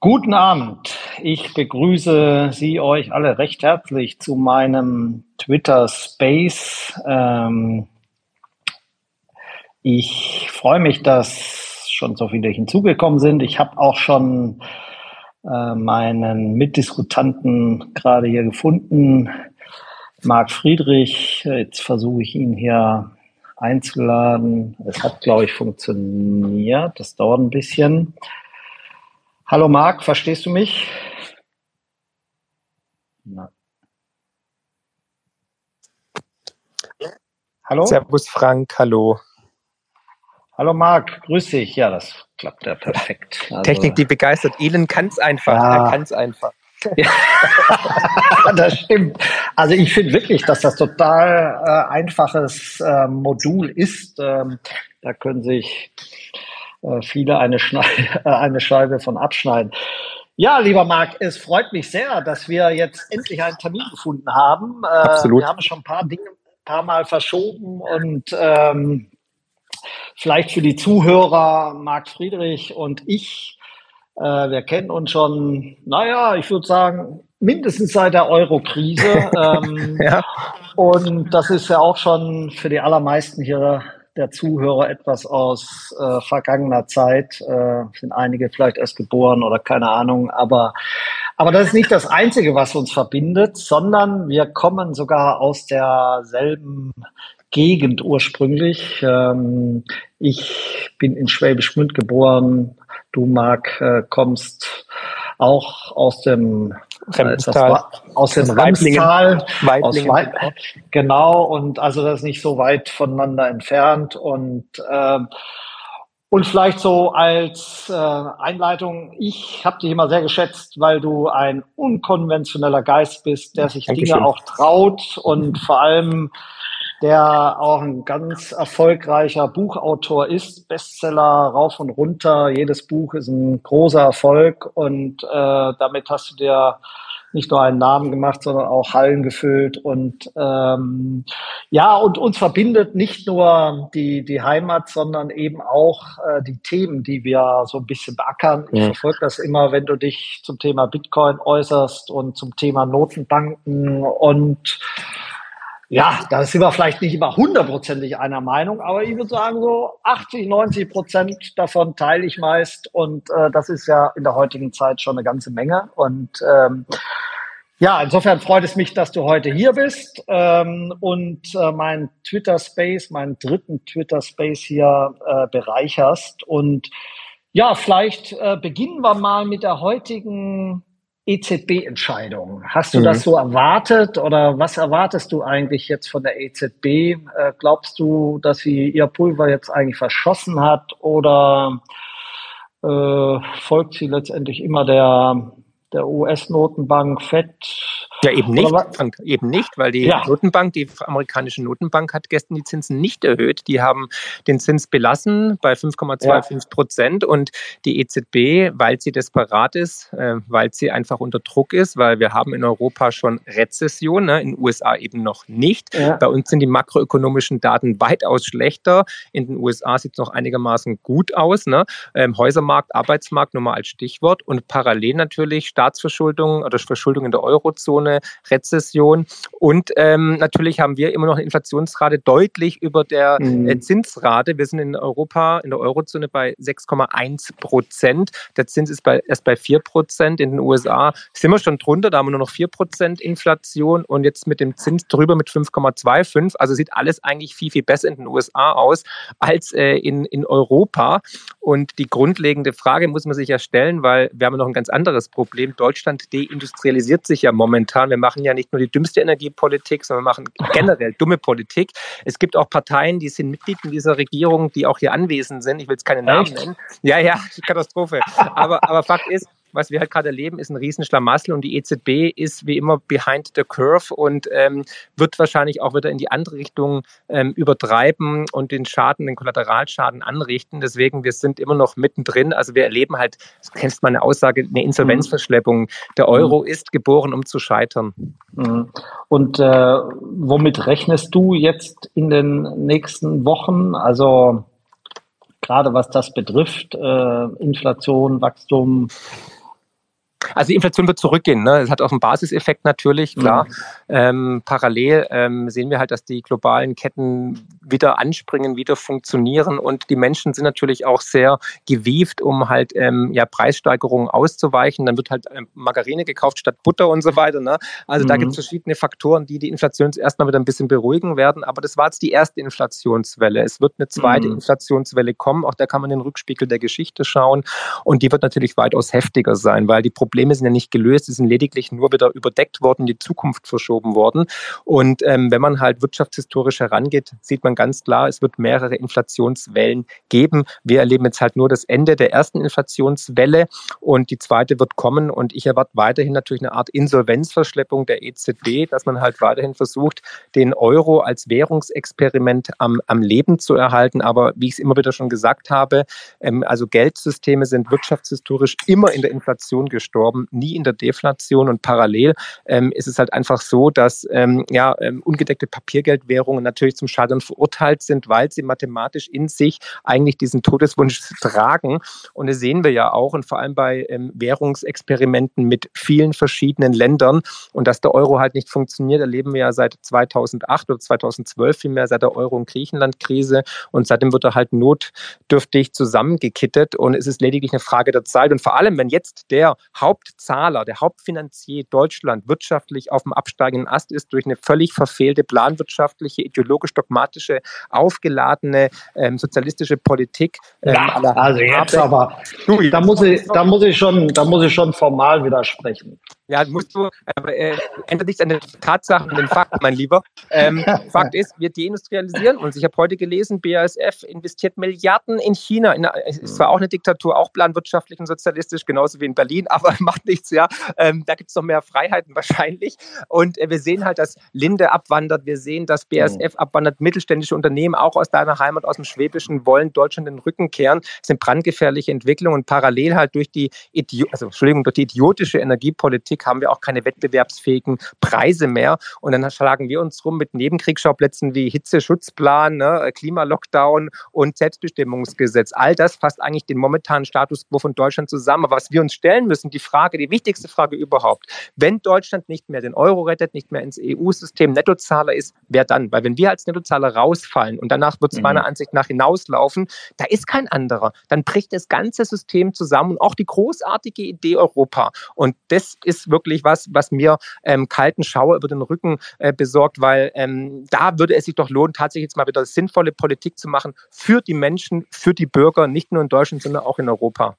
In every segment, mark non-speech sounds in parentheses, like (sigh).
Guten Abend. Ich begrüße Sie euch alle recht herzlich zu meinem Twitter Space. Ähm, ich freue mich, dass schon so viele hinzugekommen sind. Ich habe auch schon äh, meinen Mitdiskutanten gerade hier gefunden, Marc Friedrich. Jetzt versuche ich ihn hier einzuladen. Es hat, glaube ich, funktioniert. Das dauert ein bisschen. Hallo Marc, verstehst du mich? Na. Hallo? Servus Frank, hallo. Hallo Marc, grüß dich. Ja, das klappt ja perfekt. Also, Technik, die begeistert. Elon kann es einfach. Ja. Er kann es einfach. Ja, (laughs) das stimmt. Also ich finde wirklich, dass das total äh, einfaches äh, Modul ist. Ähm, da können sich äh, viele eine, Schneide, (laughs) eine Scheibe von abschneiden. Ja, lieber Marc, es freut mich sehr, dass wir jetzt endlich einen Termin gefunden haben. Äh, Absolut. Wir haben schon ein paar Dinge ein paar Mal verschoben und ähm, vielleicht für die Zuhörer, Marc Friedrich und ich, äh, wir kennen uns schon, naja, ich würde sagen, mindestens seit der Euro-Krise. (laughs) ähm, ja. Und das ist ja auch schon für die allermeisten hier der Zuhörer etwas aus äh, vergangener Zeit. Äh, sind einige vielleicht erst geboren oder keine Ahnung. Aber, aber das ist nicht das Einzige, was uns verbindet, sondern wir kommen sogar aus derselben Gegend ursprünglich. Ähm, ich bin in Schwäbisch Gmünd geboren. Du, Marc, äh, kommst auch aus dem Remstal. aus dem Remstal. Aus genau, und also das ist nicht so weit voneinander entfernt. Und, äh, und vielleicht so als äh, Einleitung, ich habe dich immer sehr geschätzt, weil du ein unkonventioneller Geist bist, der sich Dankeschön. Dinge auch traut und vor allem der auch ein ganz erfolgreicher Buchautor ist, Bestseller rauf und runter. Jedes Buch ist ein großer Erfolg und äh, damit hast du dir nicht nur einen Namen gemacht, sondern auch Hallen gefüllt. Und ähm, ja, und uns verbindet nicht nur die, die Heimat, sondern eben auch äh, die Themen, die wir so ein bisschen beackern. Ich verfolge das immer, wenn du dich zum Thema Bitcoin äußerst und zum Thema Notenbanken und ja, da sind wir vielleicht nicht immer hundertprozentig einer Meinung, aber ich würde sagen, so 80, 90 Prozent davon teile ich meist. Und äh, das ist ja in der heutigen Zeit schon eine ganze Menge. Und ähm, ja, insofern freut es mich, dass du heute hier bist ähm, und äh, meinen Twitter Space, meinen dritten Twitter Space hier äh, bereicherst. Und ja, vielleicht äh, beginnen wir mal mit der heutigen EZB-Entscheidung. Hast du mhm. das so erwartet oder was erwartest du eigentlich jetzt von der EZB? Äh, glaubst du, dass sie ihr Pulver jetzt eigentlich verschossen hat oder äh, folgt sie letztendlich immer der, der US-Notenbank FED ja, eben nicht, eben nicht, weil die ja. Notenbank, die amerikanische Notenbank hat gestern die Zinsen nicht erhöht. Die haben den Zins belassen bei 5,25 Prozent ja. und die EZB, weil sie desperat ist, äh, weil sie einfach unter Druck ist, weil wir haben in Europa schon Rezession, ne, in den USA eben noch nicht. Ja. Bei uns sind die makroökonomischen Daten weitaus schlechter. In den USA sieht es noch einigermaßen gut aus. Ne? Ähm, Häusermarkt, Arbeitsmarkt nur mal als Stichwort und parallel natürlich Staatsverschuldung oder Verschuldung in der Eurozone Rezession. Und ähm, natürlich haben wir immer noch eine Inflationsrate deutlich über der mhm. äh, Zinsrate. Wir sind in Europa, in der Eurozone bei 6,1 Prozent. Der Zins ist bei, erst bei 4 Prozent. In den USA sind wir schon drunter, da haben wir nur noch 4 Prozent Inflation und jetzt mit dem Zins drüber mit 5,25. Also sieht alles eigentlich viel, viel besser in den USA aus als äh, in, in Europa. Und die grundlegende Frage muss man sich ja stellen, weil wir haben noch ein ganz anderes Problem. Deutschland deindustrialisiert sich ja momentan momentan. Wir machen ja nicht nur die dümmste Energiepolitik, sondern wir machen generell dumme Politik. Es gibt auch Parteien, die sind Mitglied in dieser Regierung, die auch hier anwesend sind. Ich will jetzt keine Namen nennen. Ja, ja, (laughs) Katastrophe. Aber, aber Fakt ist, was wir halt gerade erleben, ist ein Riesenschlamassel und die EZB ist wie immer behind the curve und ähm, wird wahrscheinlich auch wieder in die andere Richtung ähm, übertreiben und den Schaden, den Kollateralschaden anrichten. Deswegen, wir sind immer noch mittendrin. Also wir erleben halt, das kennst meine Aussage, eine Insolvenzverschleppung. Der mhm. Euro ist geboren, um zu scheitern. Mhm. Und äh, womit rechnest du jetzt in den nächsten Wochen? Also gerade was das betrifft, äh, Inflation, Wachstum, Also die Inflation wird zurückgehen. Ne? Es hat auch einen Basiseffekt natürlich, klar. Mhm. Ähm, parallel ähm, sehen wir halt, dass die globalen Ketten wieder anspringen, wieder funktionieren und die Menschen sind natürlich auch sehr gewieft, um halt ähm, ja, Preissteigerungen auszuweichen. Dann wird halt ähm, Margarine gekauft statt Butter und so weiter. Ne? Also mhm. da gibt es verschiedene Faktoren, die die Inflation erstmal wieder ein bisschen beruhigen werden. Aber das war jetzt die erste Inflationswelle. Es wird eine zweite mhm. Inflationswelle kommen. Auch da kann man den Rückspiegel der Geschichte schauen. Und die wird natürlich weitaus heftiger sein, weil die Probleme sind ja nicht gelöst. Sie sind lediglich nur wieder überdeckt worden, die Zukunft verschoben worden. Und ähm, wenn man halt wirtschaftshistorisch herangeht, sieht man ganz klar, es wird mehrere Inflationswellen geben. Wir erleben jetzt halt nur das Ende der ersten Inflationswelle und die zweite wird kommen. Und ich erwarte weiterhin natürlich eine Art Insolvenzverschleppung der EZB, dass man halt weiterhin versucht, den Euro als Währungsexperiment am, am Leben zu erhalten. Aber wie ich es immer wieder schon gesagt habe, ähm, also Geldsysteme sind wirtschaftshistorisch immer in der Inflation gestorben, nie in der Deflation. Und parallel ähm, ist es halt einfach so, dass ähm, ja, ähm, ungedeckte Papiergeldwährungen natürlich zum Scheitern verurteilt sind, weil sie mathematisch in sich eigentlich diesen Todeswunsch tragen. Und das sehen wir ja auch und vor allem bei ähm, Währungsexperimenten mit vielen verschiedenen Ländern. Und dass der Euro halt nicht funktioniert, erleben wir ja seit 2008 oder 2012 vielmehr, seit der Euro- und Griechenland-Krise. Und seitdem wird er halt notdürftig zusammengekittet. Und es ist lediglich eine Frage der Zeit. Und vor allem, wenn jetzt der Hauptzahler, der Hauptfinanzier Deutschland wirtschaftlich auf dem absteigenden Ast ist durch eine völlig verfehlte planwirtschaftliche, ideologisch-dogmatische, aufgeladene ähm, sozialistische Politik. Ähm, ja, also jetzt aber, da muss ich, da muss ich schon, da muss ich schon formal widersprechen. Ja, musst du, äh, ändert nichts an den Tatsachen und den Fakten, mein Lieber. Ähm, (laughs) Fakt ist, wir deindustrialisieren uns. Ich habe heute gelesen, BASF investiert Milliarden in China. In, es ist zwar auch eine Diktatur, auch planwirtschaftlich und sozialistisch, genauso wie in Berlin, (laughs) aber macht nichts, ja. Ähm, da gibt es noch mehr Freiheiten (laughs) wahrscheinlich. Und äh, wir sehen halt, dass Linde abwandert. Wir sehen, dass BASF mhm. abwandert. Mittelständische Unternehmen, auch aus deiner Heimat, aus dem Schwäbischen, wollen Deutschland den Rücken kehren. Das sind brandgefährliche Entwicklungen und parallel halt durch die, Idi also, Entschuldigung, durch die idiotische Energiepolitik Politik haben wir auch keine wettbewerbsfähigen Preise mehr. Und dann schlagen wir uns rum mit Nebenkriegsschauplätzen wie Hitzeschutzplan, ne, Klimalockdown und Selbstbestimmungsgesetz. All das fasst eigentlich den momentanen Status quo von Deutschland zusammen. Aber was wir uns stellen müssen, die Frage, die wichtigste Frage überhaupt, wenn Deutschland nicht mehr den Euro rettet, nicht mehr ins EU-System Nettozahler ist, wer dann? Weil wenn wir als Nettozahler rausfallen und danach wird es mhm. meiner Ansicht nach hinauslaufen, da ist kein anderer. Dann bricht das ganze System zusammen und auch die großartige Idee Europa. Und das ist wirklich was, was mir ähm, kalten Schauer über den Rücken äh, besorgt, weil ähm, da würde es sich doch lohnen, tatsächlich jetzt mal wieder sinnvolle Politik zu machen für die Menschen, für die Bürger, nicht nur in Deutschland, sondern auch in Europa.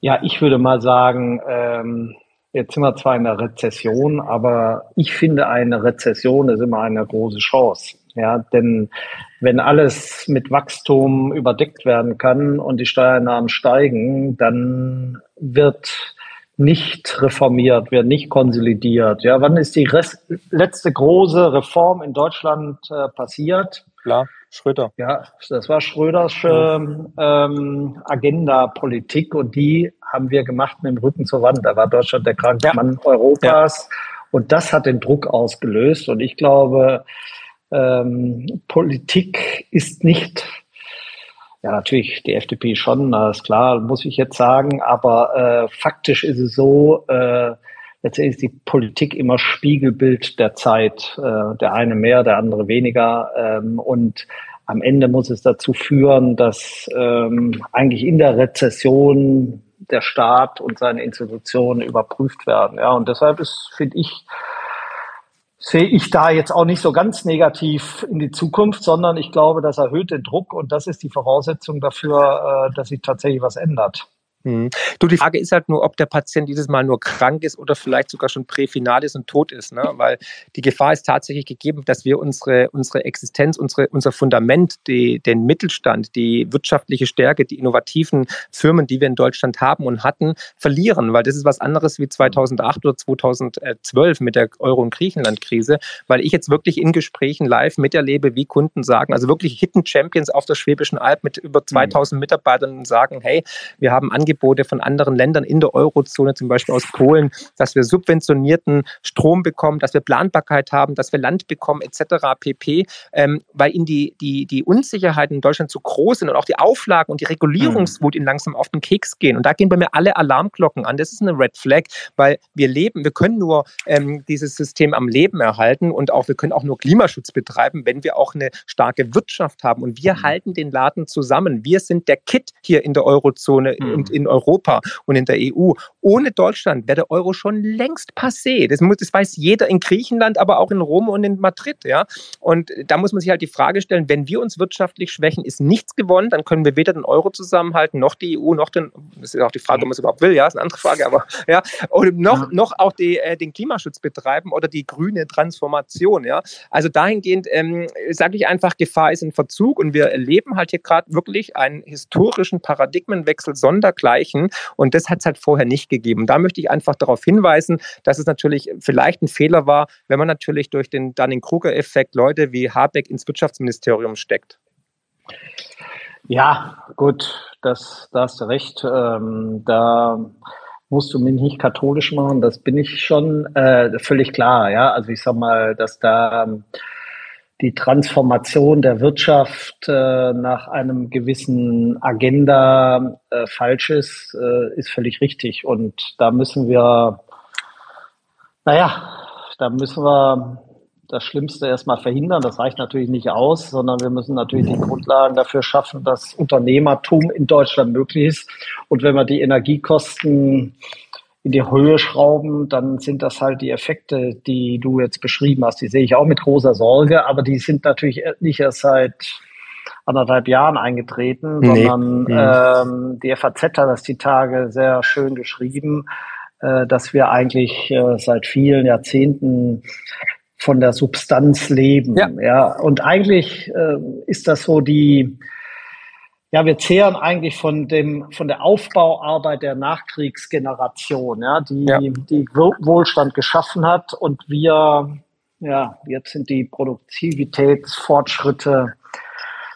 Ja, ich würde mal sagen, ähm, jetzt sind wir zwar in der Rezession, aber ich finde, eine Rezession ist immer eine große Chance. Ja, denn wenn alles mit Wachstum überdeckt werden kann und die Steuernahmen steigen, dann wird nicht reformiert, wird nicht konsolidiert. Ja, wann ist die Rest, letzte große Reform in Deutschland äh, passiert? Klar, Schröder. Ja, das war Schröders ähm, Agenda-Politik und die haben wir gemacht mit dem Rücken zur Wand. Da war Deutschland der kranke ja. Mann Europas ja. und das hat den Druck ausgelöst. Und ich glaube, ähm, Politik ist nicht ja, natürlich die FDP schon, das ist klar, muss ich jetzt sagen. Aber äh, faktisch ist es so, äh, letztendlich ist die Politik immer Spiegelbild der Zeit. Äh, der eine mehr, der andere weniger. Ähm, und am Ende muss es dazu führen, dass ähm, eigentlich in der Rezession der Staat und seine Institutionen überprüft werden. Ja, und deshalb ist, finde ich, sehe ich da jetzt auch nicht so ganz negativ in die Zukunft, sondern ich glaube, das erhöht den Druck und das ist die Voraussetzung dafür, äh, dass sich tatsächlich was ändert. Mhm. Du, die Frage ist halt nur, ob der Patient dieses Mal nur krank ist oder vielleicht sogar schon präfinal ist und tot ist. Ne? Weil die Gefahr ist tatsächlich gegeben, dass wir unsere, unsere Existenz, unsere, unser Fundament, die, den Mittelstand, die wirtschaftliche Stärke, die innovativen Firmen, die wir in Deutschland haben und hatten, verlieren. Weil das ist was anderes wie 2008 oder 2012 mit der Euro- und Griechenland-Krise. Weil ich jetzt wirklich in Gesprächen live miterlebe, wie Kunden sagen, also wirklich Hidden Champions auf der Schwäbischen Alb mit über 2000 mhm. Mitarbeitern sagen, hey, wir haben angefangen, Angebote von anderen Ländern in der Eurozone, zum Beispiel aus Polen, dass wir subventionierten Strom bekommen, dass wir Planbarkeit haben, dass wir Land bekommen, etc. pp. Ähm, weil ihnen die, die, die Unsicherheiten in Deutschland zu groß sind und auch die Auflagen und die Regulierungswut ihnen langsam auf den Keks gehen. Und da gehen bei mir alle Alarmglocken an. Das ist eine Red Flag, weil wir leben, wir können nur ähm, dieses System am Leben erhalten und auch wir können auch nur Klimaschutz betreiben, wenn wir auch eine starke Wirtschaft haben. Und wir mhm. halten den Laden zusammen. Wir sind der Kit hier in der Eurozone mhm. und in Europa und in der EU. Ohne Deutschland wäre der Euro schon längst passé. Das, muss, das weiß jeder in Griechenland, aber auch in Rom und in Madrid. Ja? Und da muss man sich halt die Frage stellen, wenn wir uns wirtschaftlich schwächen, ist nichts gewonnen, dann können wir weder den Euro zusammenhalten, noch die EU, noch den, das ist auch die Frage, ob man es überhaupt will, ja, ist eine andere Frage, aber ja, und noch, noch auch die, äh, den Klimaschutz betreiben oder die grüne Transformation. Ja? Also dahingehend ähm, sage ich einfach, Gefahr ist in Verzug und wir erleben halt hier gerade wirklich einen historischen Paradigmenwechsel sondergleichen und das hat es halt vorher nicht gegeben. Da möchte ich einfach darauf hinweisen, dass es natürlich vielleicht ein Fehler war, wenn man natürlich durch den Dunning-Kruger-Effekt Leute wie Habeck ins Wirtschaftsministerium steckt. Ja, gut, das, da hast du recht. Ähm, da musst du mich nicht katholisch machen, das bin ich schon äh, völlig klar. Ja, also ich sag mal, dass da ähm, die Transformation der Wirtschaft äh, nach einem gewissen Agenda äh, falsch ist, äh, ist völlig richtig. Und da müssen wir, naja, da müssen wir das Schlimmste erstmal verhindern. Das reicht natürlich nicht aus, sondern wir müssen natürlich die Grundlagen dafür schaffen, dass Unternehmertum in Deutschland möglich ist. Und wenn wir die Energiekosten in die Höhe schrauben, dann sind das halt die Effekte, die du jetzt beschrieben hast. Die sehe ich auch mit großer Sorge, aber die sind natürlich nicht erst seit anderthalb Jahren eingetreten, nee. sondern mhm. ähm, die FAZ hat das die Tage sehr schön geschrieben, äh, dass wir eigentlich äh, seit vielen Jahrzehnten von der Substanz leben. Ja, ja. und eigentlich äh, ist das so die ja, wir zehren eigentlich von dem, von der Aufbauarbeit der Nachkriegsgeneration, ja, die, ja. die Wohlstand geschaffen hat und wir, ja, jetzt sind die Produktivitätsfortschritte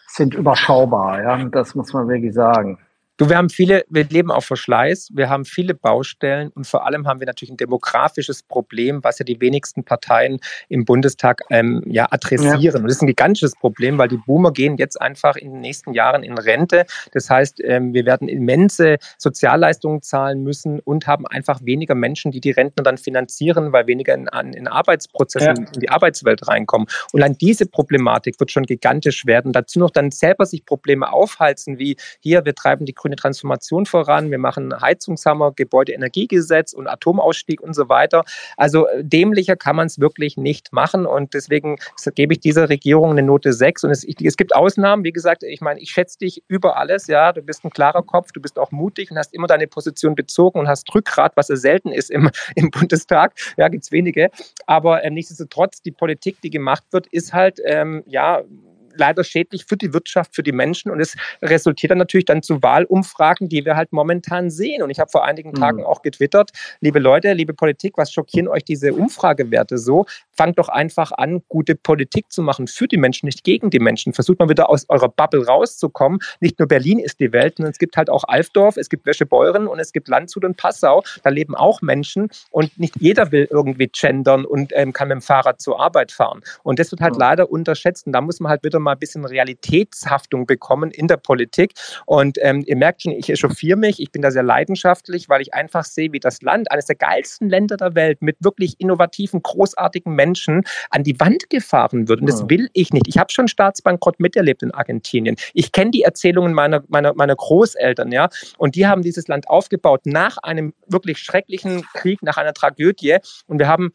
sind überschaubar, ja, das muss man wirklich sagen. Du, wir haben viele, wir leben auf Verschleiß, wir haben viele Baustellen und vor allem haben wir natürlich ein demografisches Problem, was ja die wenigsten Parteien im Bundestag ähm, ja adressieren. Ja. Und das ist ein gigantisches Problem, weil die Boomer gehen jetzt einfach in den nächsten Jahren in Rente. Das heißt, ähm, wir werden immense Sozialleistungen zahlen müssen und haben einfach weniger Menschen, die die Rentner dann finanzieren, weil weniger in, in Arbeitsprozessen ja. in die Arbeitswelt reinkommen. Und an diese Problematik wird schon gigantisch werden. Dazu noch dann selber sich Probleme aufhalten, wie hier, wir treiben die grüne Transformation voran. Wir machen Heizungshammer, Gebäudeenergiegesetz und Atomausstieg und so weiter. Also äh, dämlicher kann man es wirklich nicht machen. Und deswegen gebe ich dieser Regierung eine Note 6 und es, es gibt Ausnahmen, wie gesagt, ich meine, ich schätze dich über alles, ja, du bist ein klarer Kopf, du bist auch mutig und hast immer deine Position bezogen und hast Rückgrat, was ja selten ist im, (laughs) im Bundestag, ja, gibt es wenige, aber äh, nichtsdestotrotz, die Politik, die gemacht wird, ist halt, ähm, ja, leider schädlich für die Wirtschaft, für die Menschen und es resultiert dann natürlich dann zu Wahlumfragen, die wir halt momentan sehen. Und ich habe vor einigen mhm. Tagen auch getwittert, liebe Leute, liebe Politik, was schockieren euch diese Umfragewerte so? Fangt doch einfach an, gute Politik zu machen für die Menschen, nicht gegen die Menschen. Versucht mal wieder aus eurer Bubble rauszukommen. Nicht nur Berlin ist die Welt, sondern es gibt halt auch Alfdorf, es gibt Wäschebeuren und es gibt Landshut und Passau. Da leben auch Menschen und nicht jeder will irgendwie gendern und ähm, kann mit dem Fahrrad zur Arbeit fahren. Und das wird halt mhm. leider unterschätzt. Und da muss man halt wieder mal ein bisschen Realitätshaftung bekommen in der Politik. Und ähm, ihr merkt schon, ich echauffiere mich, ich bin da sehr leidenschaftlich, weil ich einfach sehe, wie das Land, eines der geilsten Länder der Welt, mit wirklich innovativen, großartigen Menschen an die Wand gefahren wird. Und das will ich nicht. Ich habe schon Staatsbankrott miterlebt in Argentinien. Ich kenne die Erzählungen meiner, meiner, meiner Großeltern, ja. Und die haben dieses Land aufgebaut nach einem wirklich schrecklichen Krieg, nach einer Tragödie. Und wir haben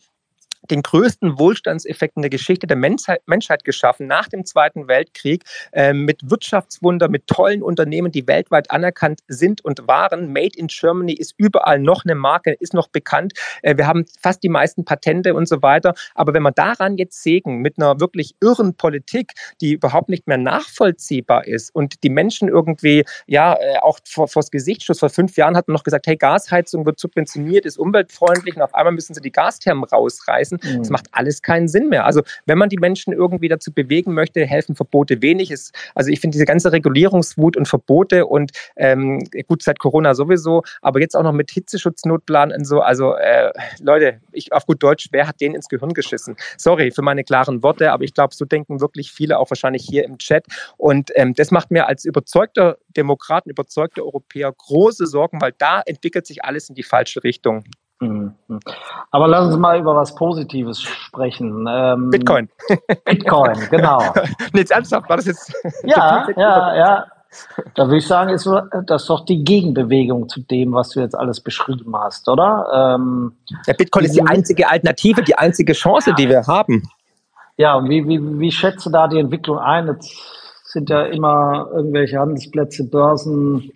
den größten Wohlstandseffekt in der Geschichte der Menschheit, Menschheit geschaffen, nach dem Zweiten Weltkrieg, äh, mit Wirtschaftswunder, mit tollen Unternehmen, die weltweit anerkannt sind und waren. Made in Germany ist überall noch eine Marke, ist noch bekannt. Äh, wir haben fast die meisten Patente und so weiter. Aber wenn wir daran jetzt sägen, mit einer wirklich irren Politik, die überhaupt nicht mehr nachvollziehbar ist und die Menschen irgendwie, ja, äh, auch vor, vors Gesicht schuss. Vor fünf Jahren hat man noch gesagt, hey, Gasheizung wird subventioniert, ist umweltfreundlich und auf einmal müssen sie die Gasthermen rausreißen schmeißen. Mhm. Das macht alles keinen Sinn mehr. Also wenn man die Menschen irgendwie dazu bewegen möchte, helfen Verbote wenig. Ist, also ich finde diese ganze Regulierungswut und Verbote und ähm, gut seit Corona sowieso, aber jetzt auch noch mit Hitzeschutznotplan und so. Also äh, Leute, ich auf gut Deutsch, wer hat den ins Gehirn geschissen? Sorry für meine klaren Worte, aber ich glaube, so denken wirklich viele auch wahrscheinlich hier im Chat. Und ähm, das macht mir als überzeugter Demokraten, überzeugter Europäer große Sorgen, weil da entwickelt sich alles in die falsche Richtung. Mhm. Aber lass uns mal über was Positives sprechen. Ähm, Bitcoin. Bitcoin, (laughs) genau. Jetzt ernsthaft, war das jetzt? Ja, (laughs) ja, ja. Da würde ich sagen, ist das doch die Gegenbewegung zu dem, was du jetzt alles beschrieben hast, oder? Ähm, ja, Bitcoin ist die einzige Alternative, die einzige Chance, die wir haben. Ja, und wie, wie, wie schätzt du da die Entwicklung ein? Jetzt sind ja immer irgendwelche Handelsplätze, Börsen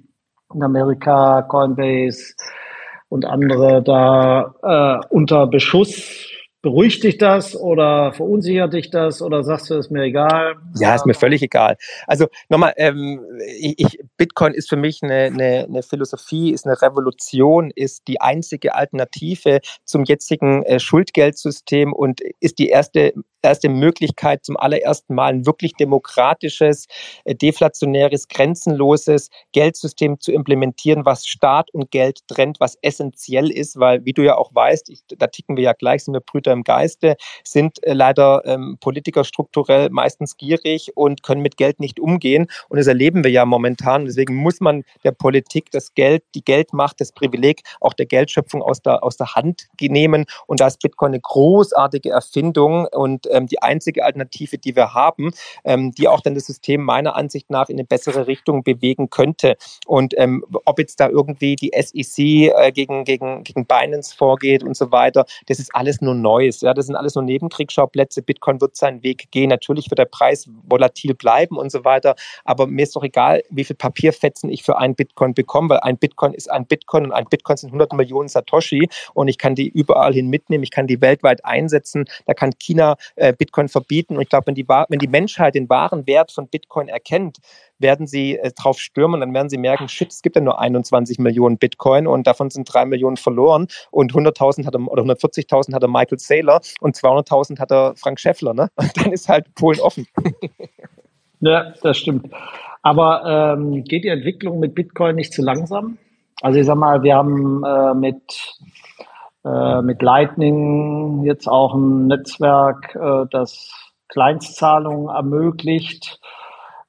in Amerika, Coinbase, und andere da äh, unter Beschuss. Beruhigt dich das oder verunsichert dich das oder sagst du, ist mir egal? Ja, ist mir völlig egal. Also nochmal, ähm, ich, Bitcoin ist für mich eine, eine, eine, Philosophie, ist eine Revolution, ist die einzige Alternative zum jetzigen äh, Schuldgeldsystem und ist die erste erste Möglichkeit, zum allerersten Mal ein wirklich demokratisches, äh, deflationäres, grenzenloses Geldsystem zu implementieren, was Staat und Geld trennt, was essentiell ist, weil, wie du ja auch weißt, ich, da ticken wir ja gleich, sind wir Brüder im Geiste, sind äh, leider ähm, Politiker strukturell meistens gierig und können mit Geld nicht umgehen. Und das erleben wir ja momentan. Deswegen muss man der Politik das Geld, die Geldmacht, das Privileg auch der Geldschöpfung aus der, aus der Hand nehmen. Und da ist Bitcoin eine großartige Erfindung und ähm, die einzige Alternative, die wir haben, ähm, die auch dann das System meiner Ansicht nach in eine bessere Richtung bewegen könnte. Und ähm, ob jetzt da irgendwie die SEC äh, gegen, gegen, gegen Binance vorgeht und so weiter, das ist alles nur Neues. Ja? Das sind alles nur Nebenkriegsschauplätze. Bitcoin wird seinen Weg gehen. Natürlich wird der Preis volatil bleiben und so weiter. Aber mir ist doch egal, wie viel Papierfetzen ich für einen Bitcoin bekomme, weil ein Bitcoin ist ein Bitcoin und ein Bitcoin sind 100 Millionen Satoshi und ich kann die überall hin mitnehmen. Ich kann die weltweit einsetzen. Da kann China äh, äh, Bitcoin verbieten. Und ich glaube, wenn die, wenn die Menschheit den wahren Wert von Bitcoin erkennt, werden sie äh, drauf stürmen und dann werden sie merken, shit, es gibt ja nur 21 Millionen Bitcoin und davon sind drei Millionen verloren und 100.000 hat er, oder 140.000 hat er Michael Saylor und 200.000 hat er Frank Schäffler. Ne? Und dann ist halt Polen offen. (laughs) ja, das stimmt. Aber ähm, geht die Entwicklung mit Bitcoin nicht zu langsam? Also ich sag mal, wir haben äh, mit äh, mit Lightning jetzt auch ein Netzwerk, äh, das Kleinstzahlungen ermöglicht.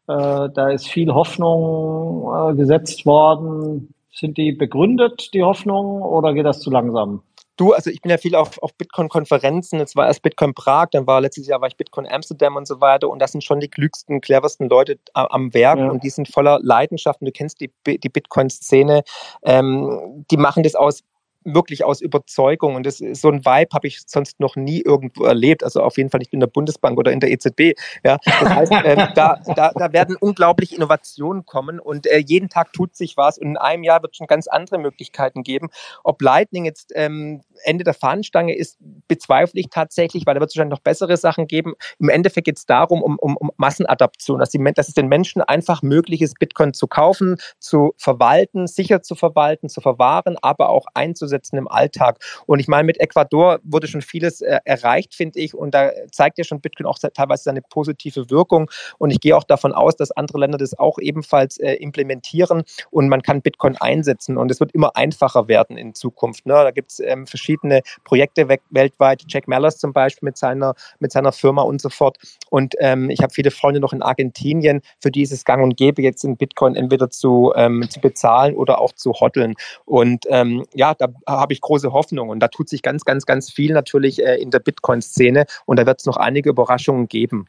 Äh, da ist viel Hoffnung äh, gesetzt worden. Sind die begründet, die Hoffnungen, oder geht das zu langsam? Du, also ich bin ja viel auf, auf Bitcoin-Konferenzen. Jetzt war erst Bitcoin Prag, dann war letztes Jahr war ich Bitcoin Amsterdam und so weiter. Und das sind schon die klügsten, cleversten Leute am Werk ja. und die sind voller Leidenschaft. Und du kennst die, die Bitcoin-Szene. Ähm, die machen das aus wirklich aus Überzeugung. Und das ist so ein Vibe habe ich sonst noch nie irgendwo erlebt. Also auf jeden Fall nicht in der Bundesbank oder in der EZB. Ja, das heißt, äh, (laughs) da, da, da werden unglaublich Innovationen kommen und äh, jeden Tag tut sich was. Und in einem Jahr wird es schon ganz andere Möglichkeiten geben. Ob Lightning jetzt ähm, Ende der Fahnenstange ist, bezweifle ich tatsächlich, weil da wird es wahrscheinlich noch bessere Sachen geben. Im Endeffekt geht es darum, um, um, um Massenadaption, dass, die, dass es den Menschen einfach möglich ist, Bitcoin zu kaufen, zu verwalten, sicher zu verwalten, zu verwahren, aber auch einzusetzen im Alltag. Und ich meine, mit Ecuador wurde schon vieles äh, erreicht, finde ich. Und da zeigt ja schon Bitcoin auch teilweise seine positive Wirkung. Und ich gehe auch davon aus, dass andere Länder das auch ebenfalls äh, implementieren und man kann Bitcoin einsetzen. Und es wird immer einfacher werden in Zukunft. Ne? Da gibt es ähm, verschiedene Projekte weltweit. Jack Mallers zum Beispiel mit seiner, mit seiner Firma und so fort. Und ähm, ich habe viele Freunde noch in Argentinien, für die ist es gang und gäbe, jetzt in Bitcoin entweder zu, ähm, zu bezahlen oder auch zu hoddeln. Und ähm, ja, da habe ich große Hoffnung. Und da tut sich ganz, ganz, ganz viel natürlich äh, in der Bitcoin-Szene. Und da wird es noch einige Überraschungen geben.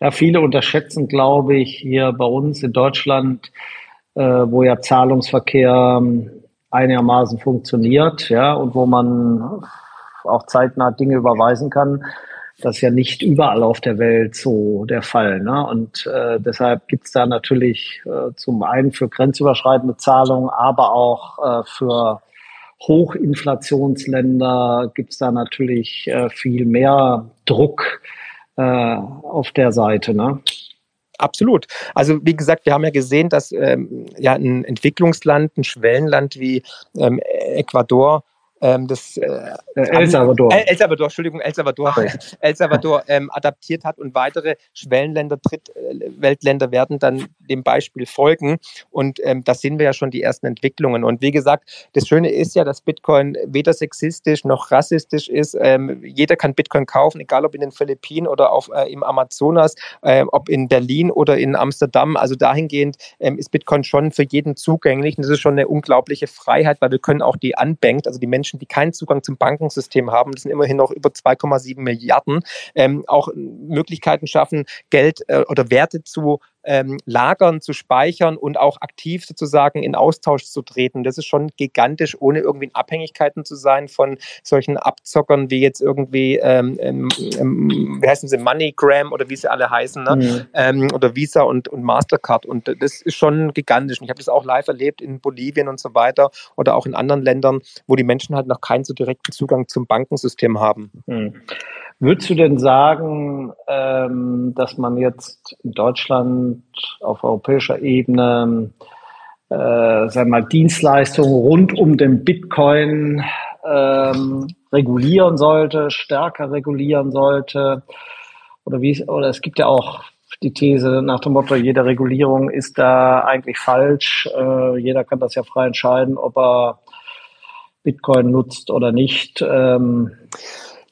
Ja, viele unterschätzen, glaube ich, hier bei uns in Deutschland, äh, wo ja Zahlungsverkehr einigermaßen funktioniert, ja, und wo man auch zeitnah Dinge überweisen kann. Das ist ja nicht überall auf der Welt so der Fall. Ne? Und äh, deshalb gibt's da natürlich äh, zum einen für grenzüberschreitende Zahlungen, aber auch äh, für Hochinflationsländer gibt's da natürlich äh, viel mehr Druck äh, auf der Seite. Ne? Absolut. Also wie gesagt, wir haben ja gesehen, dass ähm, ja ein Entwicklungsland, ein Schwellenland wie ähm, Ecuador ähm, das äh, El Salvador. El, El, Salvador, Entschuldigung, El Salvador, El Salvador ähm, adaptiert hat und weitere Schwellenländer, Drittweltländer werden dann dem Beispiel folgen. Und ähm, da sehen wir ja schon die ersten Entwicklungen. Und wie gesagt, das Schöne ist ja, dass Bitcoin weder sexistisch noch rassistisch ist. Ähm, jeder kann Bitcoin kaufen, egal ob in den Philippinen oder auf, äh, im Amazonas, äh, ob in Berlin oder in Amsterdam. Also dahingehend ähm, ist Bitcoin schon für jeden zugänglich. Und das ist schon eine unglaubliche Freiheit, weil wir können auch die Unbanked, also die Menschen, die keinen Zugang zum Bankensystem haben, das sind immerhin noch über 2,7 Milliarden, ähm, auch Möglichkeiten schaffen, Geld äh, oder Werte zu ähm, lagern, zu speichern und auch aktiv sozusagen in Austausch zu treten. Das ist schon gigantisch, ohne irgendwie in Abhängigkeiten zu sein von solchen Abzockern wie jetzt irgendwie, ähm, ähm, ähm wie heißen sie, MoneyGram oder wie sie alle heißen, ne? Mhm. Ähm, oder Visa und, und Mastercard. Und das ist schon gigantisch. Und ich habe das auch live erlebt in Bolivien und so weiter oder auch in anderen Ländern, wo die Menschen halt noch keinen so direkten Zugang zum Bankensystem haben. Mhm. Würdest du denn sagen, ähm, dass man jetzt in Deutschland auf europäischer Ebene äh, sagen mal, Dienstleistungen rund um den Bitcoin ähm, regulieren sollte, stärker regulieren sollte? Oder wie oder es gibt ja auch die These nach dem Motto, jede Regulierung ist da eigentlich falsch. Äh, jeder kann das ja frei entscheiden, ob er Bitcoin nutzt oder nicht. Ähm,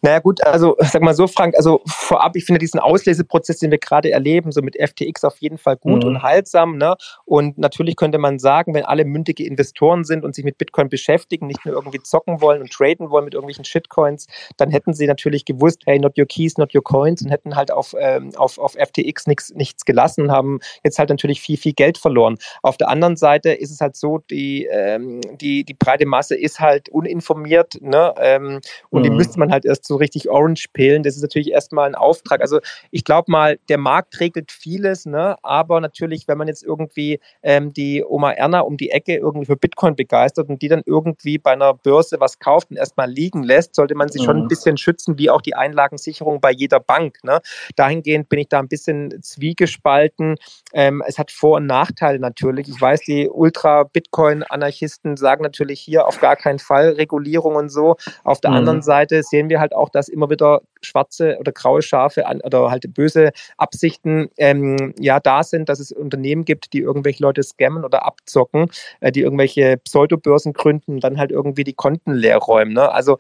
naja gut, also sag mal so, Frank, also vorab, ich finde diesen Ausleseprozess, den wir gerade erleben, so mit FTX auf jeden Fall gut mhm. und heilsam. Ne? Und natürlich könnte man sagen, wenn alle mündige Investoren sind und sich mit Bitcoin beschäftigen, nicht nur irgendwie zocken wollen und traden wollen mit irgendwelchen Shitcoins, dann hätten sie natürlich gewusst, hey, not your keys, not your coins und hätten halt auf, ähm, auf, auf FTX nix, nichts gelassen und haben jetzt halt natürlich viel, viel Geld verloren. Auf der anderen Seite ist es halt so, die, ähm, die, die breite Masse ist halt uninformiert ne? Ähm, und mhm. die müsste man halt erst so richtig Orange pillen. Das ist natürlich erstmal ein Auftrag. Also ich glaube mal, der Markt regelt vieles, ne? aber natürlich, wenn man jetzt irgendwie ähm, die Oma Erna um die Ecke irgendwie für Bitcoin begeistert und die dann irgendwie bei einer Börse was kauft und erstmal liegen lässt, sollte man sich mhm. schon ein mhm. bisschen schützen, wie auch die Einlagensicherung bei jeder Bank. Ne? Dahingehend bin ich da ein bisschen zwiegespalten. Ähm, es hat Vor- und Nachteile natürlich. Ich weiß, die Ultra-Bitcoin-Anarchisten sagen natürlich hier auf gar keinen Fall Regulierung und so. Auf der mhm. anderen Seite sehen wir halt auch, dass immer wieder schwarze oder graue Schafe oder halt böse Absichten ähm, ja da sind, dass es Unternehmen gibt, die irgendwelche Leute scammen oder abzocken, äh, die irgendwelche Pseudobörsen gründen und dann halt irgendwie die Konten leer räumen. Ne? Also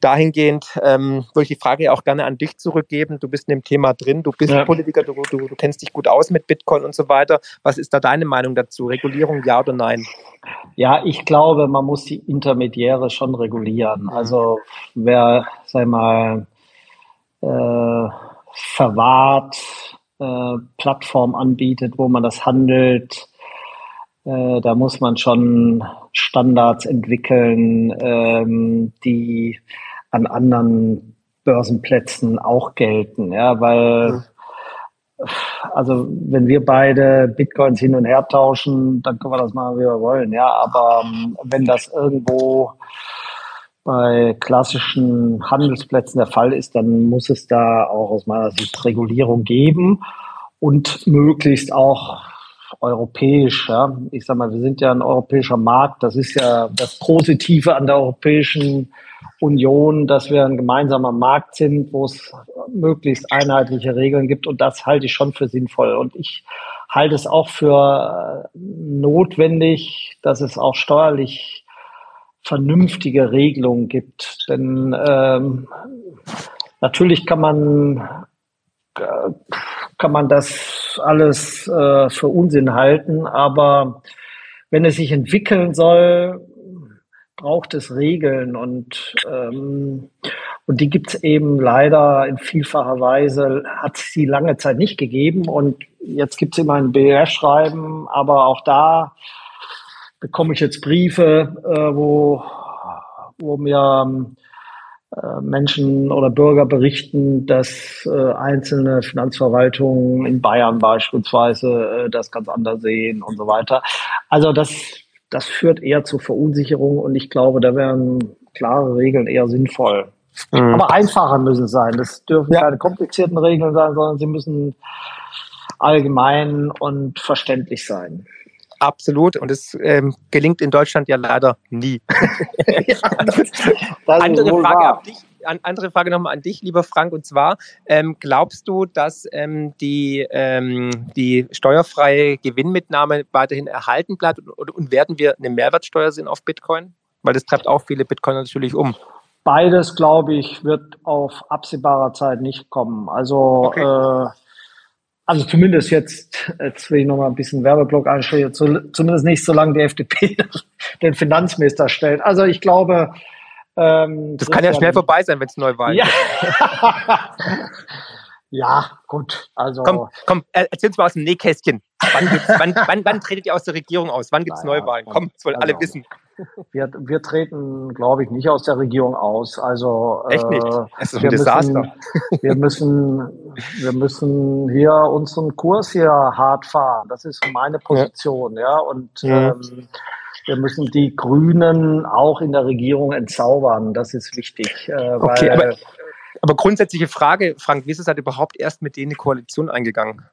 dahingehend ähm, würde ich die Frage auch gerne an dich zurückgeben. Du bist in dem Thema drin, du bist ja. Politiker, du, du, du kennst dich gut aus mit Bitcoin und so weiter. Was ist da deine Meinung dazu? Regulierung ja oder nein? Ja, ich glaube, man muss die Intermediäre schon regulieren. Also wer, sag mal, äh, verwahrt, äh, Plattform anbietet, wo man das handelt, äh, da muss man schon Standards entwickeln, ähm, die an anderen Börsenplätzen auch gelten, ja, weil mhm also wenn wir beide Bitcoins hin und her tauschen, dann können wir das machen, wie wir wollen. Ja, aber ähm, wenn das irgendwo bei klassischen Handelsplätzen der Fall ist, dann muss es da auch aus meiner Sicht Regulierung geben und möglichst auch europäisch. Ja. Ich sag mal, wir sind ja ein europäischer Markt. Das ist ja das Positive an der Europäischen Union, dass wir ein gemeinsamer Markt sind, wo es möglichst einheitliche Regeln gibt. Und das halte ich schon für sinnvoll. Und ich halte es auch für äh, notwendig, dass es auch steuerlich vernünftige Regelungen gibt. Denn ähm, natürlich kann man kann man das alles äh, für Unsinn halten, aber wenn es sich entwickeln soll, braucht es Regeln. Und, ähm, und die gibt es eben leider in vielfacher Weise, hat es sie lange Zeit nicht gegeben. Und jetzt gibt es immer ein BR-Schreiben, aber auch da bekomme ich jetzt Briefe, äh, wo, wo mir ähm, äh, Menschen oder Bürger berichten, dass äh, einzelne Finanzverwaltungen in Bayern beispielsweise äh, das ganz anders sehen und so weiter. Also das das führt eher zur Verunsicherung und ich glaube, da wären klare Regeln eher sinnvoll. Mhm. Aber einfacher müssen es sein. Das dürfen ja. keine komplizierten Regeln sein, sondern sie müssen allgemein und verständlich sein. Absolut. Und es ähm, gelingt in Deutschland ja leider nie. (laughs) ja, das, das andere, Frage an dich, an, andere Frage nochmal an dich, lieber Frank. Und zwar, ähm, glaubst du, dass ähm, die, ähm, die steuerfreie Gewinnmitnahme weiterhin erhalten bleibt und, und werden wir eine Mehrwertsteuer sehen auf Bitcoin? Weil das treibt auch viele Bitcoiner natürlich um. Beides, glaube ich, wird auf absehbarer Zeit nicht kommen. Also, okay. äh, also zumindest jetzt, jetzt will ich nochmal ein bisschen Werbeblock einstellen, zumindest nicht, solange die FDP (laughs) den Finanzminister stellt. Also ich glaube, ähm, das kann ja schnell vorbei sein, wenn es Neuwahlen ja. (laughs) ja, gut. Also komm, komm, erzähl uns mal aus dem Nähkästchen. Wann, wann, wann, wann, tretet ihr aus der Regierung aus? Wann gibt es naja, Neuwahlen? Komm, das wollen also, alle wissen. Wir, wir treten, glaube ich, nicht aus der Regierung aus. Also echt nicht. Äh, es ist ein Desaster. Müssen, (laughs) wir müssen, wir müssen hier unseren Kurs hier hart fahren. Das ist meine Position, ja. ja? Und ja. Ähm, wir müssen die Grünen auch in der Regierung entzaubern. Das ist wichtig. Äh, okay, aber, aber grundsätzliche Frage, Frank, wie ist es halt überhaupt erst mit denen eine Koalition eingegangen?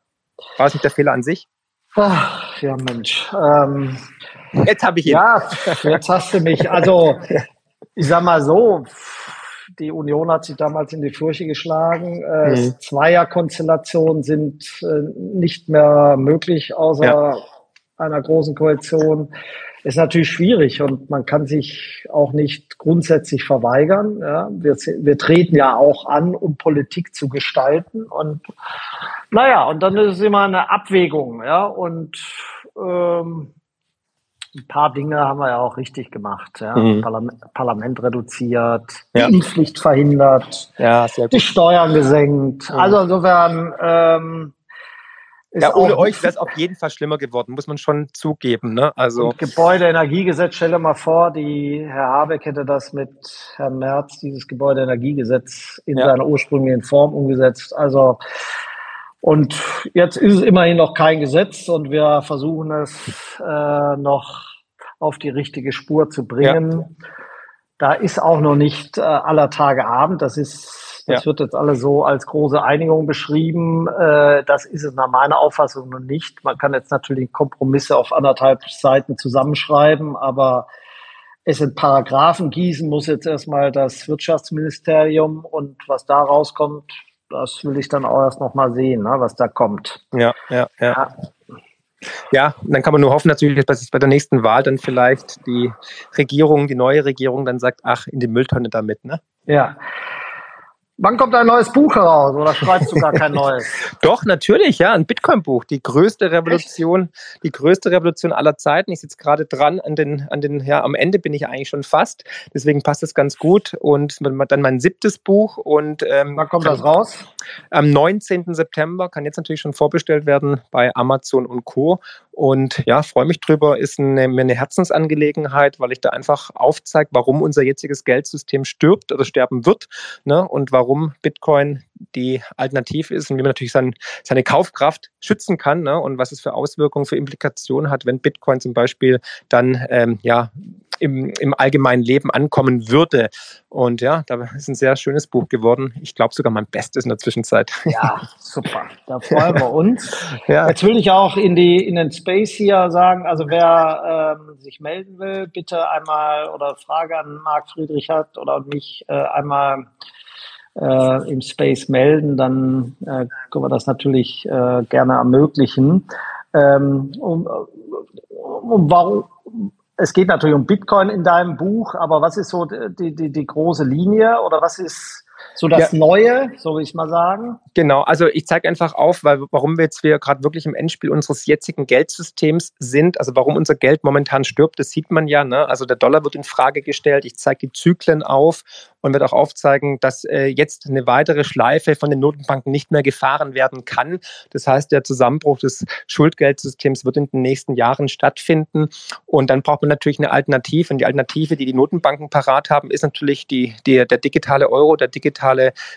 War es nicht der Fehler an sich? Ach, ja, Mensch. Ähm, jetzt habe ich ihn. Ja, jetzt hast du mich. Also, ich sag mal so, die Union hat sich damals in die Furche geschlagen. Äh, mhm. Zweierkonstellationen sind äh, nicht mehr möglich, außer ja. einer großen Koalition. Ist natürlich schwierig und man kann sich auch nicht grundsätzlich verweigern. Ja. Wir, wir treten ja auch an, um Politik zu gestalten und naja, und dann ist es immer eine Abwägung, ja, und ähm, ein paar Dinge haben wir ja auch richtig gemacht. Ja. Mhm. Parlament, Parlament, reduziert, ja. die Impfpflicht verhindert, ja, die Steuern gesenkt. Mhm. Also insofern ähm, ja, ohne euch wäre es auf jeden Fall schlimmer geworden, muss man schon zugeben. Ne? Also Gebäudeenergiegesetz, stell dir mal vor, die Herr Habeck hätte das mit Herrn Merz, dieses Gebäudeenergiegesetz in ja. seiner ursprünglichen Form umgesetzt. Also und jetzt ist es immerhin noch kein Gesetz und wir versuchen es äh, noch auf die richtige Spur zu bringen. Ja. Da ist auch noch nicht äh, aller Tage Abend. Das ist, das ja. wird jetzt alles so als große Einigung beschrieben. Äh, das ist es nach meiner Auffassung noch nicht. Man kann jetzt natürlich Kompromisse auf anderthalb Seiten zusammenschreiben, aber es in Paragraphen gießen muss jetzt erstmal das Wirtschaftsministerium und was da rauskommt, das will ich dann auch erst noch mal sehen, ne, was da kommt. Ja, ja, ja. ja. Ja, dann kann man nur hoffen natürlich, dass es bei der nächsten Wahl dann vielleicht die Regierung, die neue Regierung dann sagt, ach, in die Mülltonne damit, ne? Ja. Wann kommt ein neues Buch heraus oder schreibst du gar kein (laughs) neues? Doch, natürlich, ja, ein Bitcoin-Buch. Die größte Revolution, Echt? die größte Revolution aller Zeiten. Ich sitze gerade dran an den, an den, ja, am Ende bin ich eigentlich schon fast. Deswegen passt es ganz gut. Und dann mein siebtes Buch. Und, ähm, Wann kommt das raus? Am 19. September kann jetzt natürlich schon vorbestellt werden bei Amazon und Co. Und ja, freue mich drüber, ist eine, mir eine Herzensangelegenheit, weil ich da einfach aufzeige, warum unser jetziges Geldsystem stirbt oder sterben wird ne, und warum Bitcoin die Alternative ist und wie man natürlich sein, seine Kaufkraft schützen kann ne, und was es für Auswirkungen, für Implikationen hat, wenn Bitcoin zum Beispiel dann ähm, ja, im, im allgemeinen Leben ankommen würde. Und ja, da ist ein sehr schönes Buch geworden. Ich glaube sogar mein Bestes in der Zwischenzeit. Ja, super. Da freuen wir uns. (laughs) ja. Jetzt will ich auch in, die, in den Space hier sagen, also wer ähm, sich melden will, bitte einmal oder Frage an Marc Friedrich hat oder mich äh, einmal äh, im Space melden, dann äh, können wir das natürlich äh, gerne ermöglichen. Ähm, um, um, warum, es geht natürlich um Bitcoin in deinem Buch, aber was ist so die, die, die große Linie oder was ist so das ja. Neue, so will ich mal sagen? Genau, also ich zeige einfach auf, weil, warum wir jetzt wir gerade wirklich im Endspiel unseres jetzigen Geldsystems sind, also warum unser Geld momentan stirbt, das sieht man ja. Ne? Also der Dollar wird in Frage gestellt. Ich zeige die Zyklen auf und werde auch aufzeigen, dass äh, jetzt eine weitere Schleife von den Notenbanken nicht mehr gefahren werden kann. Das heißt, der Zusammenbruch des Schuldgeldsystems wird in den nächsten Jahren stattfinden. Und dann braucht man natürlich eine Alternative. Und die Alternative, die die Notenbanken parat haben, ist natürlich die, die, der digitale Euro, der digitale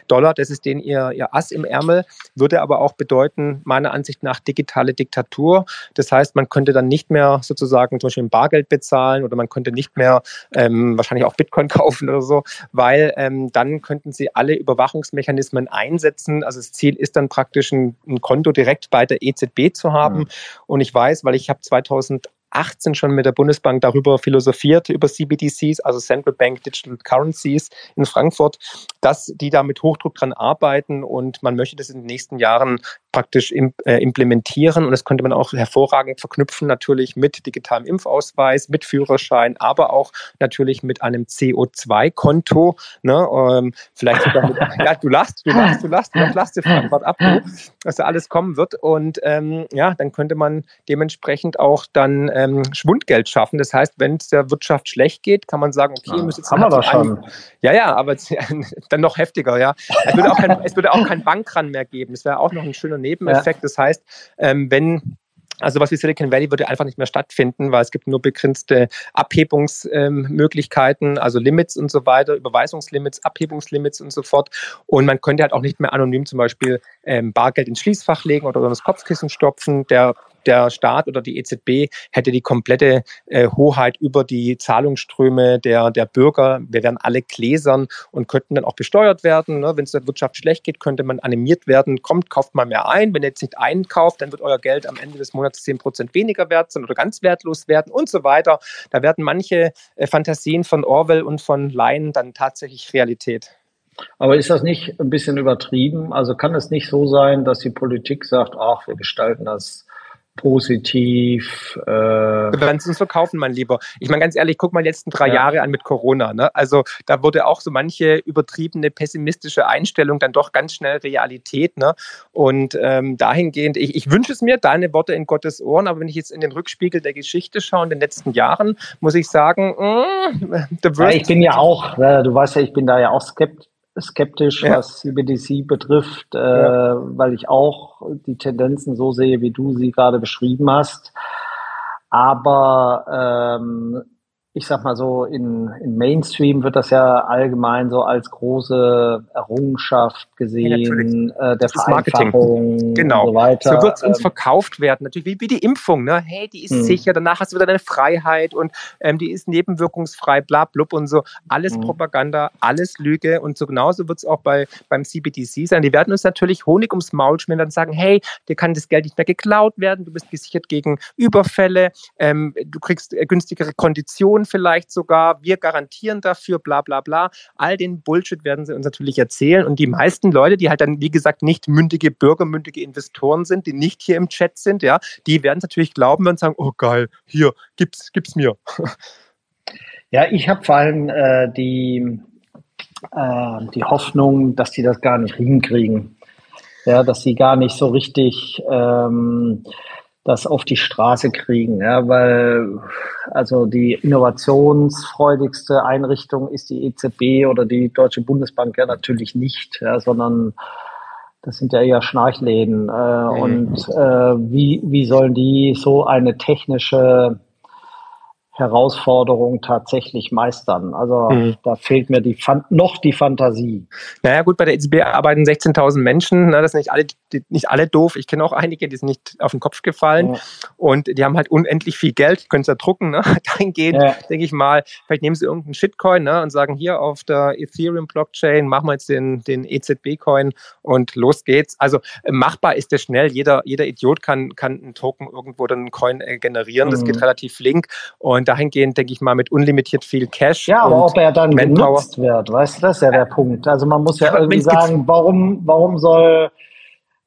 Dollar. Das ist den ihr, ihr Ass im Ärmel, würde aber auch bedeuten, meiner Ansicht nach, digitale Diktatur. Das heißt, man könnte dann nicht mehr sozusagen zum Beispiel im Bargeld bezahlen oder man könnte nicht mehr ähm, wahrscheinlich auch Bitcoin (laughs) kaufen oder so, weil ähm, dann könnten sie alle Überwachungsmechanismen einsetzen. Also das Ziel ist dann praktisch ein, ein Konto direkt bei der EZB zu haben. Mhm. Und ich weiß, weil ich habe 2000 2018 schon mit der Bundesbank darüber philosophiert, über CBDCs, also Central Bank Digital Currencies in Frankfurt, dass die da mit Hochdruck dran arbeiten und man möchte das in den nächsten Jahren praktisch äh, implementieren und das könnte man auch hervorragend verknüpfen natürlich mit digitalem Impfausweis, mit Führerschein, aber auch natürlich mit einem CO2-Konto. Ne? Ähm, vielleicht sogar mit, (laughs) ja, du lachst, du lachst, du lachst, du lachst, du wart ab, du, dass da alles kommen wird und ähm, ja, dann könnte man dementsprechend auch dann ähm, Schwundgeld schaffen. Das heißt, wenn es der Wirtschaft schlecht geht, kann man sagen, okay, ja, müsste jetzt haben wir das schon. Ja, ja, aber (laughs) dann noch heftiger, ja. Es würde auch kein, es würde auch kein Bankrun mehr geben. Das wäre auch noch ein schöner Nebeneffekt. Ja. Das heißt, ähm, wenn also was wie Silicon Valley würde einfach nicht mehr stattfinden, weil es gibt nur begrenzte Abhebungsmöglichkeiten, ähm, also Limits und so weiter, Überweisungslimits, Abhebungslimits und so fort. Und man könnte halt auch nicht mehr anonym zum Beispiel ähm, Bargeld ins Schließfach legen oder das Kopfkissen stopfen. Der der Staat oder die EZB hätte die komplette äh, Hoheit über die Zahlungsströme der, der Bürger. Wir wären alle Gläsern und könnten dann auch besteuert werden. Ne? Wenn es der Wirtschaft schlecht geht, könnte man animiert werden, kommt, kauft mal mehr ein. Wenn ihr jetzt nicht einkauft, dann wird euer Geld am Ende des Monats 10 Prozent weniger wert sein oder ganz wertlos werden und so weiter. Da werden manche äh, Fantasien von Orwell und von Leyen dann tatsächlich Realität. Aber ist das nicht ein bisschen übertrieben? Also kann es nicht so sein, dass die Politik sagt, ach, wir gestalten das positiv. Äh wir werden es uns verkaufen, mein Lieber. Ich meine ganz ehrlich, guck mal die letzten drei ja. Jahre an mit Corona. Ne? Also da wurde auch so manche übertriebene pessimistische Einstellung dann doch ganz schnell Realität. Ne? Und ähm, dahingehend, ich, ich wünsche es mir, deine Worte in Gottes Ohren, aber wenn ich jetzt in den Rückspiegel der Geschichte schaue in den letzten Jahren, muss ich sagen, mm, ja, ich bin ja auch, äh, du weißt ja, ich bin da ja auch skeptisch skeptisch, ja. was CBDC betrifft, äh, ja. weil ich auch die Tendenzen so sehe, wie du sie gerade beschrieben hast. Aber ähm, ich sag mal so, in, in Mainstream wird das ja allgemein so als große Errungenschaft gesehen, ja, äh, der Vereinfachung genau. und so weiter. So wird es uns ähm, verkauft werden, natürlich wie, wie die Impfung, ne? Hey, die ist mh. sicher, danach hast du wieder deine Freiheit und ähm, die ist nebenwirkungsfrei, bla blub und so. Alles mh. Propaganda, alles Lüge und so genauso wird es auch bei, beim CBDC sein. Die werden uns natürlich Honig ums Maul schmieren und sagen, hey, dir kann das Geld nicht mehr geklaut werden, du bist gesichert gegen Überfälle, ähm, du kriegst äh, günstigere Konditionen vielleicht sogar, wir garantieren dafür, bla bla bla. All den Bullshit werden sie uns natürlich erzählen. Und die meisten Leute, die halt dann, wie gesagt, nicht mündige Bürger, mündige Investoren sind, die nicht hier im Chat sind, ja, die werden es natürlich glauben und sagen, oh geil, hier, gib's, gib's mir. (laughs) Ja, ich habe vor allem äh, die, äh, die Hoffnung, dass die das gar nicht hinkriegen. Ja, dass sie gar nicht so richtig ähm, das auf die Straße kriegen, ja, weil also die innovationsfreudigste Einrichtung ist die EZB oder die Deutsche Bundesbank ja natürlich nicht, ja, sondern das sind ja eher Schnarchläden. Äh, mhm. Und äh, wie, wie sollen die so eine technische Herausforderung tatsächlich meistern. Also mhm. da fehlt mir die noch die Fantasie. Naja gut, bei der EZB arbeiten 16.000 Menschen. Ne, das sind nicht alle, nicht alle doof. Ich kenne auch einige, die sind nicht auf den Kopf gefallen. Ja. Und die haben halt unendlich viel Geld, können es ja drucken. Ne? (laughs) Dahingehend ja. denke ich mal, vielleicht nehmen sie irgendeinen Shitcoin ne, und sagen, hier auf der Ethereum-Blockchain machen wir jetzt den, den EZB-Coin und los geht's. Also äh, machbar ist das schnell. Jeder, jeder Idiot kann, kann einen Token irgendwo dann einen Coin äh, generieren. Mhm. Das geht relativ flink. Und dahingehend, denke ich mal, mit unlimitiert viel Cash. Ja, aber ob er dann Manpower. genutzt wird, weißt du, das ist ja der Punkt. Also man muss ja, ja irgendwie sagen, warum, warum soll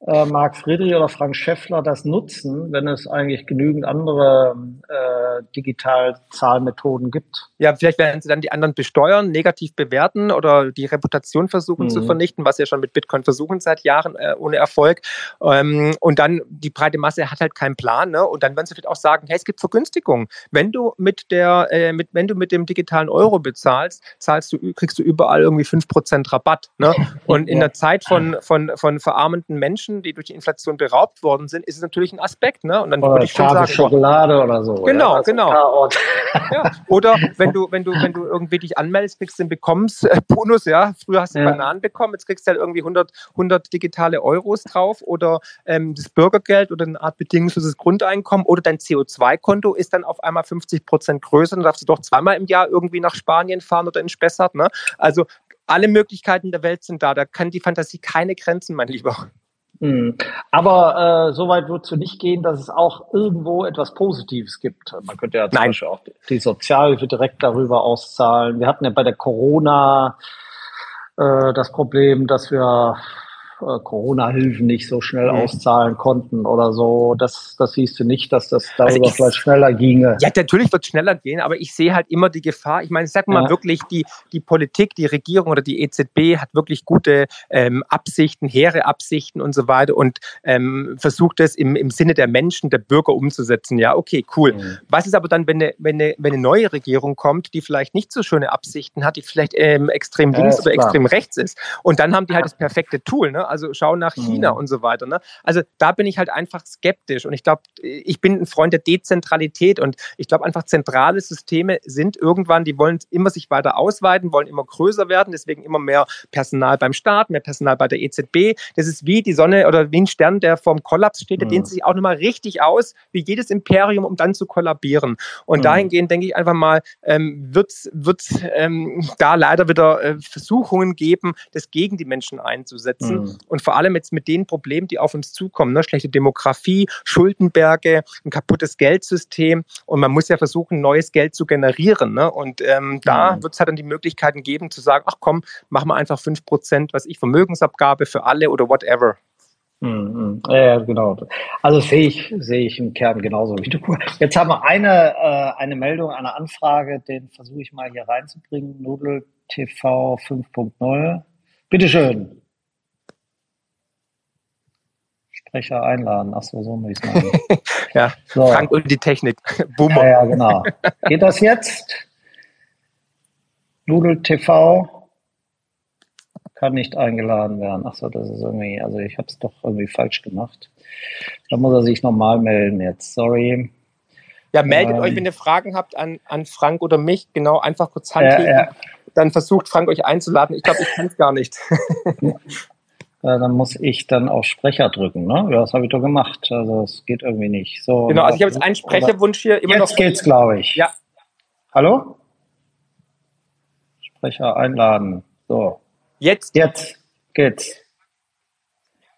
äh, Marc Friedrich oder Frank Schäffler das nutzen, wenn es eigentlich genügend andere äh, Digitalzahlmethoden gibt? Ja, vielleicht werden sie dann die anderen besteuern, negativ bewerten oder die Reputation versuchen mhm. zu vernichten, was sie ja schon mit Bitcoin versuchen seit Jahren äh, ohne Erfolg. Ähm, und dann die breite Masse hat halt keinen Plan. Ne? Und dann werden sie vielleicht auch sagen, hey, es gibt Vergünstigungen. Wenn du mit der, äh, mit, wenn du mit dem digitalen Euro bezahlst, zahlst du, kriegst du überall irgendwie 5% Rabatt. Ne? (laughs) Und in der Zeit von, von, von verarmenden Menschen Menschen, die durch die Inflation beraubt worden sind, ist es natürlich ein Aspekt. Ne? Und dann oder würde ich schon sagen, Schokolade oder so. Genau, ja, genau. ja. Oder wenn du, wenn du, wenn du irgendwie dich anmeldest, kriegst du einen Bekommensbonus. Ja, früher hast du ja. Bananen bekommen, jetzt kriegst du halt irgendwie 100, 100 digitale Euros drauf oder ähm, das Bürgergeld oder eine Art bedingungsloses Grundeinkommen oder dein CO2-Konto ist dann auf einmal 50 Prozent größer. Dann darfst du doch zweimal im Jahr irgendwie nach Spanien fahren oder in Spessart. Ne? Also alle Möglichkeiten der Welt sind da. Da kann die Fantasie keine Grenzen, mein Lieber. Mhm. Aber äh, so weit würdest du nicht gehen, dass es auch irgendwo etwas Positives gibt. Man könnte ja zum Nein. Beispiel auch die Sozialhilfe direkt darüber auszahlen. Wir hatten ja bei der Corona äh, das Problem, dass wir Corona-Hilfen nicht so schnell mhm. auszahlen konnten oder so. Das, das siehst du nicht, dass das darüber also ich, vielleicht schneller ginge. Ja, natürlich wird es schneller gehen, aber ich sehe halt immer die Gefahr. Ich meine, sag mal ja. wirklich, die, die Politik, die Regierung oder die EZB hat wirklich gute ähm, Absichten, hehre Absichten und so weiter und ähm, versucht es im, im Sinne der Menschen, der Bürger umzusetzen. Ja, okay, cool. Mhm. Was ist aber dann, wenn eine, wenn, eine, wenn eine neue Regierung kommt, die vielleicht nicht so schöne Absichten hat, die vielleicht ähm, extrem links ja, oder klar. extrem rechts ist? Und dann haben die halt das perfekte Tool. Ne? Also schau nach China mhm. und so weiter. Ne? Also da bin ich halt einfach skeptisch und ich glaube, ich bin ein Freund der Dezentralität und ich glaube einfach zentrale Systeme sind irgendwann, die wollen immer sich weiter ausweiten, wollen immer größer werden, deswegen immer mehr Personal beim Staat, mehr Personal bei der EZB. Das ist wie die Sonne oder wie ein Stern, der vorm Kollaps steht, der mhm. dehnt sich auch nochmal richtig aus, wie jedes Imperium, um dann zu kollabieren. Und mhm. dahingehend denke ich einfach mal, ähm, wird es ähm, da leider wieder äh, Versuchungen geben, das gegen die Menschen einzusetzen. Mhm. Und vor allem jetzt mit den Problemen, die auf uns zukommen, ne? schlechte Demografie, Schuldenberge, ein kaputtes Geldsystem und man muss ja versuchen, neues Geld zu generieren. Ne? Und ähm, da mhm. wird es halt dann die Möglichkeiten geben zu sagen, ach komm, machen wir einfach 5%, was ich, Vermögensabgabe für alle oder whatever. Mhm. Ja, genau. Also sehe ich, sehe ich im Kern genauso wie du. Jetzt haben wir eine, äh, eine Meldung, eine Anfrage, den versuche ich mal hier reinzubringen. Nudel TV 5.0. Bitteschön. Sprecher einladen. Ach so, so muss ich es machen. (laughs) ja, so. Frank und die Technik. (laughs) Boomer. Ja, ja, genau. Geht das jetzt? Nudel TV kann nicht eingeladen werden. Ach so, das ist irgendwie, also ich habe es doch irgendwie falsch gemacht. Da muss er sich nochmal melden jetzt. Sorry. Ja, meldet ähm, euch, wenn ihr Fragen habt an, an Frank oder mich. Genau, einfach kurz Hand heben. Ja, ja. Dann versucht Frank euch einzuladen. Ich glaube, ich kann es gar nicht. (laughs) äh, dann muss ich dann auf Sprecher drücken. Ne? Ja, das habe ich doch gemacht. Also es geht irgendwie nicht. So, genau, also ich habe jetzt einen Sprecherwunsch hier immer jetzt noch. Jetzt geht's, glaube ich. Ja. Hallo? Sprecher einladen. So. Jetzt. Jetzt geht's.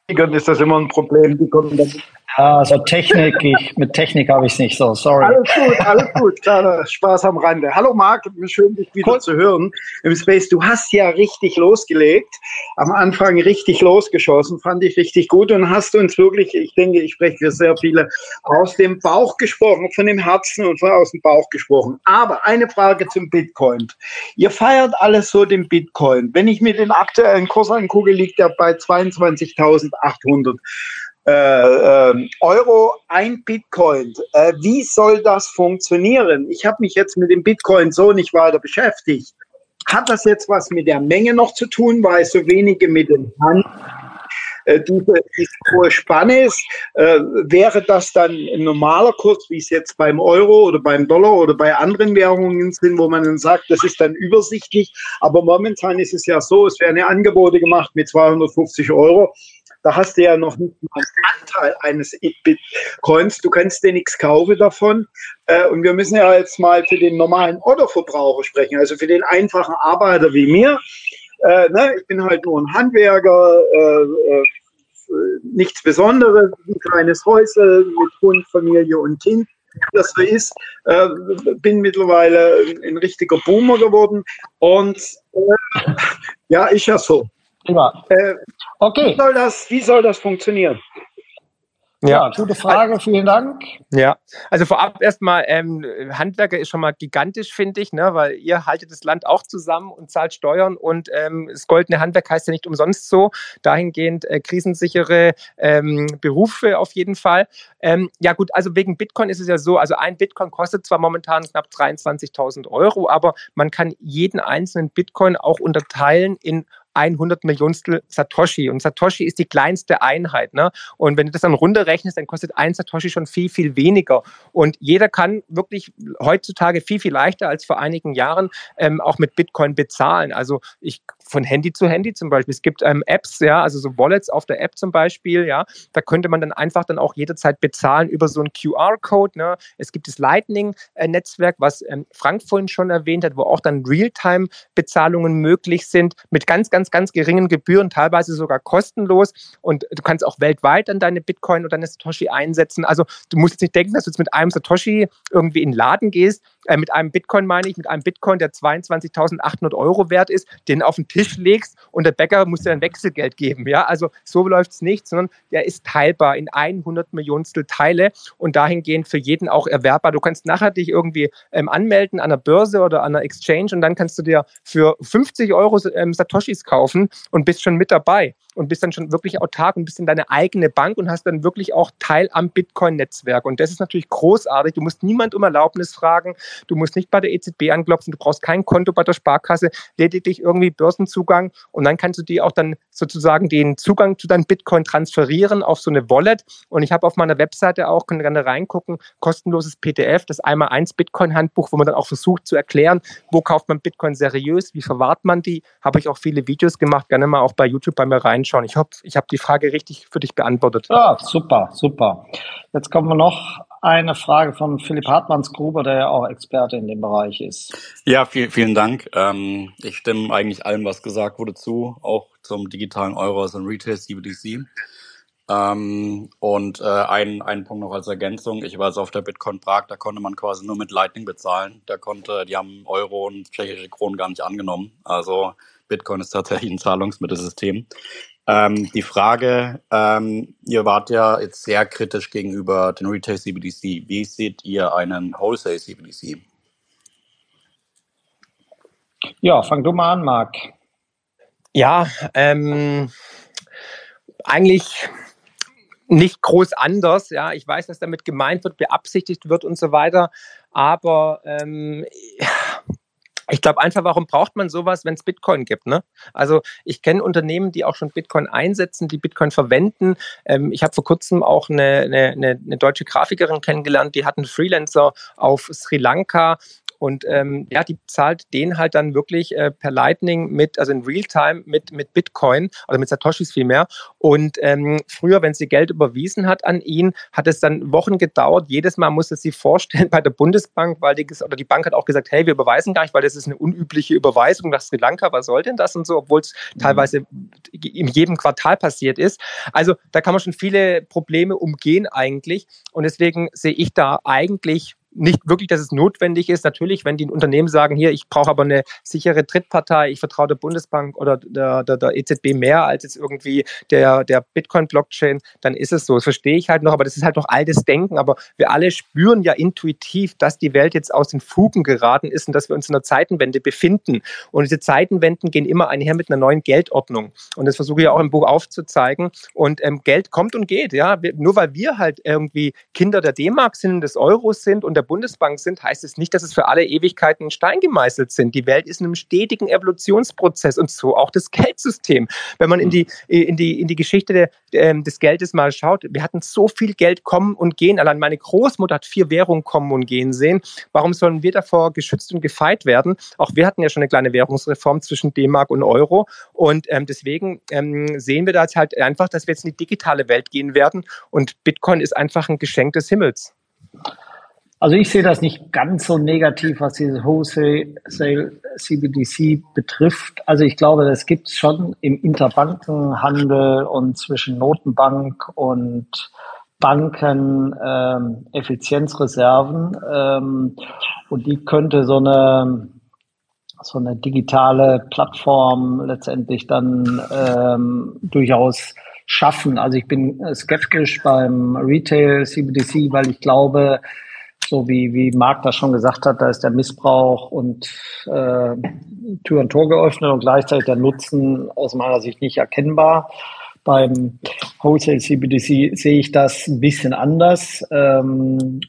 Ist das immer ein Problem? Die kommen dann ja, also Technik, ich, mit Technik habe ich es nicht so, sorry. Alles gut, alles gut, kleiner Spaß am Rande. Hallo Marc, schön dich wieder cool. zu hören im Space. Du hast ja richtig losgelegt, am Anfang richtig losgeschossen, fand ich richtig gut und hast uns wirklich, ich denke, ich spreche für sehr viele, aus dem Bauch gesprochen, von dem Herzen und von aus dem Bauch gesprochen. Aber eine Frage zum Bitcoin. Ihr feiert alles so den Bitcoin. Wenn ich mir den aktuellen Kurs angucke, liegt er bei 22.800. Äh, äh, Euro, ein Bitcoin. Äh, wie soll das funktionieren? Ich habe mich jetzt mit dem Bitcoin so nicht weiter beschäftigt. Hat das jetzt was mit der Menge noch zu tun, weil so wenige mit dem Hand äh, diese, diese hohe Spanne ist, äh, wäre das dann ein normaler Kurs, wie es jetzt beim Euro oder beim Dollar oder bei anderen Währungen sind, wo man dann sagt, das ist dann übersichtlich. Aber momentan ist es ja so, es werden Angebote gemacht mit 250 Euro da hast du ja noch nicht mal einen Anteil eines Bitcoins. Du kannst dir nichts kaufen davon. Äh, und wir müssen ja jetzt mal für den normalen Otto-Verbraucher sprechen, also für den einfachen Arbeiter wie mir. Äh, ne, ich bin halt nur ein Handwerker, äh, nichts Besonderes, ein kleines Häusel mit Hund, Familie und Kind das so ist, äh, bin mittlerweile ein, richtiger Boomer geworden und äh, ja, ist ja so. Prima. Äh, okay. Wie soll, das, wie soll das funktionieren? Ja, gute Frage, vielen Dank. Ja, also vorab erstmal, ähm, Handwerker ist schon mal gigantisch, finde ich, ne, weil ihr haltet das Land auch zusammen und zahlt Steuern und ähm, das goldene Handwerk heißt ja nicht umsonst so. Dahingehend äh, krisensichere ähm, Berufe auf jeden Fall. Ähm, ja gut, also wegen Bitcoin ist es ja so, also ein Bitcoin kostet zwar momentan knapp 23.000 Euro, aber man kann jeden einzelnen Bitcoin auch unterteilen in 100 Millionstel Satoshi. Und Satoshi ist die kleinste Einheit. Ne? Und wenn du das dann runterrechnest, dann kostet ein Satoshi schon viel, viel weniger. Und jeder kann wirklich heutzutage viel, viel leichter als vor einigen Jahren ähm, auch mit Bitcoin bezahlen. Also ich von Handy zu Handy zum Beispiel. Es gibt ähm, Apps, ja, also so Wallets auf der App zum Beispiel, ja. Da könnte man dann einfach dann auch jederzeit bezahlen über so einen QR-Code. Ne? Es gibt das Lightning-Netzwerk, was ähm, Frank vorhin schon erwähnt hat, wo auch dann Realtime-Bezahlungen möglich sind mit ganz, ganz ganz, ganz geringen Gebühren, teilweise sogar kostenlos. Und du kannst auch weltweit dann deine Bitcoin oder deine Satoshi einsetzen. Also du musst jetzt nicht denken, dass du jetzt mit einem Satoshi irgendwie in den Laden gehst, äh, mit einem Bitcoin meine ich, mit einem Bitcoin, der 22.800 Euro wert ist, den auf den Tisch legst und der Bäcker muss dir dann Wechselgeld geben. Ja, also so läuft es nicht, sondern der ist teilbar in 100 Millionstel Teile und dahingehend für jeden auch erwerbbar. Du kannst nachher dich irgendwie ähm, anmelden an der Börse oder an der Exchange und dann kannst du dir für 50 Euro ähm, Satoshis kaufen und bist schon mit dabei und bist dann schon wirklich autark und bist in deine eigene Bank und hast dann wirklich auch Teil am Bitcoin-Netzwerk. Und das ist natürlich großartig. Du musst niemand um Erlaubnis fragen. Du musst nicht bei der EZB anklopfen. Du brauchst kein Konto bei der Sparkasse, lediglich irgendwie Börsenzugang. Und dann kannst du dir auch dann sozusagen den Zugang zu deinem Bitcoin transferieren auf so eine Wallet. Und ich habe auf meiner Webseite auch, können gerne reingucken, kostenloses PDF, das einmal eins Bitcoin-Handbuch, wo man dann auch versucht zu erklären, wo kauft man Bitcoin seriös, wie verwahrt man die. Habe ich auch viele Videos gemacht, gerne mal auch bei YouTube bei mir reinschauen. Ich hoffe, ich habe die Frage richtig für dich beantwortet. Ja, super, super. Jetzt kommen wir noch eine Frage von Philipp Hartmanns-Gruber, der ja auch Experte in dem Bereich ist. Ja, viel, vielen Dank. Ähm, ich stimme eigentlich allem, was gesagt wurde, zu, auch zum digitalen Euro als ein Retail CBDC. Ähm, und äh, ein, ein Punkt noch als Ergänzung. Ich war jetzt auf der Bitcoin Prag, da konnte man quasi nur mit Lightning bezahlen. Da konnte, die haben Euro und tschechische Kronen gar nicht angenommen. Also Bitcoin ist tatsächlich ein Zahlungsmittelsystem. Ähm, die Frage, ähm, ihr wart ja jetzt sehr kritisch gegenüber den Retail CBDC. Wie seht ihr einen Wholesale CBDC? Ja, fang du mal an, Marc. Ja, ähm, eigentlich nicht groß anders. Ja, ich weiß, dass damit gemeint wird, beabsichtigt wird und so weiter. Aber ähm, ich glaube einfach, warum braucht man sowas, wenn es Bitcoin gibt? Ne? Also ich kenne Unternehmen, die auch schon Bitcoin einsetzen, die Bitcoin verwenden. Ähm, ich habe vor kurzem auch eine, eine, eine, deutsche Grafikerin kennengelernt, die hat einen Freelancer auf Sri Lanka und ähm, ja, die zahlt den halt dann wirklich äh, per Lightning mit, also in Realtime mit, mit Bitcoin oder mit Satoshis vielmehr. Und ähm, früher, wenn sie Geld überwiesen hat an ihn, hat es dann Wochen gedauert. Jedes Mal musste sie vorstellen (laughs) bei der Bundesbank, weil die, oder die Bank hat auch gesagt, hey, wir überweisen gar nicht, weil das ist eine unübliche Überweisung nach Sri Lanka. Was soll denn das und so, obwohl es mhm. teilweise in jedem Quartal passiert ist. Also da kann man schon viele Probleme umgehen eigentlich. Und deswegen sehe ich da eigentlich nicht wirklich, dass es notwendig ist. Natürlich, wenn die Unternehmen sagen, hier, ich brauche aber eine sichere Drittpartei, ich vertraue der Bundesbank oder der, der, der EZB mehr als jetzt irgendwie der, der Bitcoin-Blockchain, dann ist es so. Das verstehe ich halt noch, aber das ist halt noch altes Denken. Aber wir alle spüren ja intuitiv, dass die Welt jetzt aus den Fugen geraten ist und dass wir uns in einer Zeitenwende befinden. Und diese Zeitenwenden gehen immer einher mit einer neuen Geldordnung. Und das versuche ich auch im Buch aufzuzeigen. Und ähm, Geld kommt und geht. Ja? Nur weil wir halt irgendwie Kinder der D-Mark sind, des Euros sind und der Bundesbank sind, heißt es nicht, dass es für alle Ewigkeiten in Stein gemeißelt sind. Die Welt ist in einem stetigen Evolutionsprozess und so auch das Geldsystem. Wenn man in die, in die, in die Geschichte der, ähm, des Geldes mal schaut, wir hatten so viel Geld kommen und gehen. Allein meine Großmutter hat vier Währungen kommen und gehen sehen. Warum sollen wir davor geschützt und gefeit werden? Auch wir hatten ja schon eine kleine Währungsreform zwischen D-Mark und Euro. Und ähm, deswegen ähm, sehen wir da jetzt halt einfach, dass wir jetzt in die digitale Welt gehen werden. Und Bitcoin ist einfach ein Geschenk des Himmels. Also ich sehe das nicht ganz so negativ, was dieses Wholesale CBDC betrifft. Also ich glaube, das gibt es schon im Interbankenhandel und zwischen Notenbank und Banken ähm, Effizienzreserven ähm, und die könnte so eine so eine digitale Plattform letztendlich dann ähm, durchaus schaffen. Also ich bin skeptisch beim Retail CBDC, weil ich glaube, so wie, wie Marc das schon gesagt hat, da ist der Missbrauch und äh, Tür und Tor geöffnet und gleichzeitig der Nutzen aus meiner Sicht nicht erkennbar. Beim Wholesale CBDC sehe ich das ein bisschen anders. Ähm,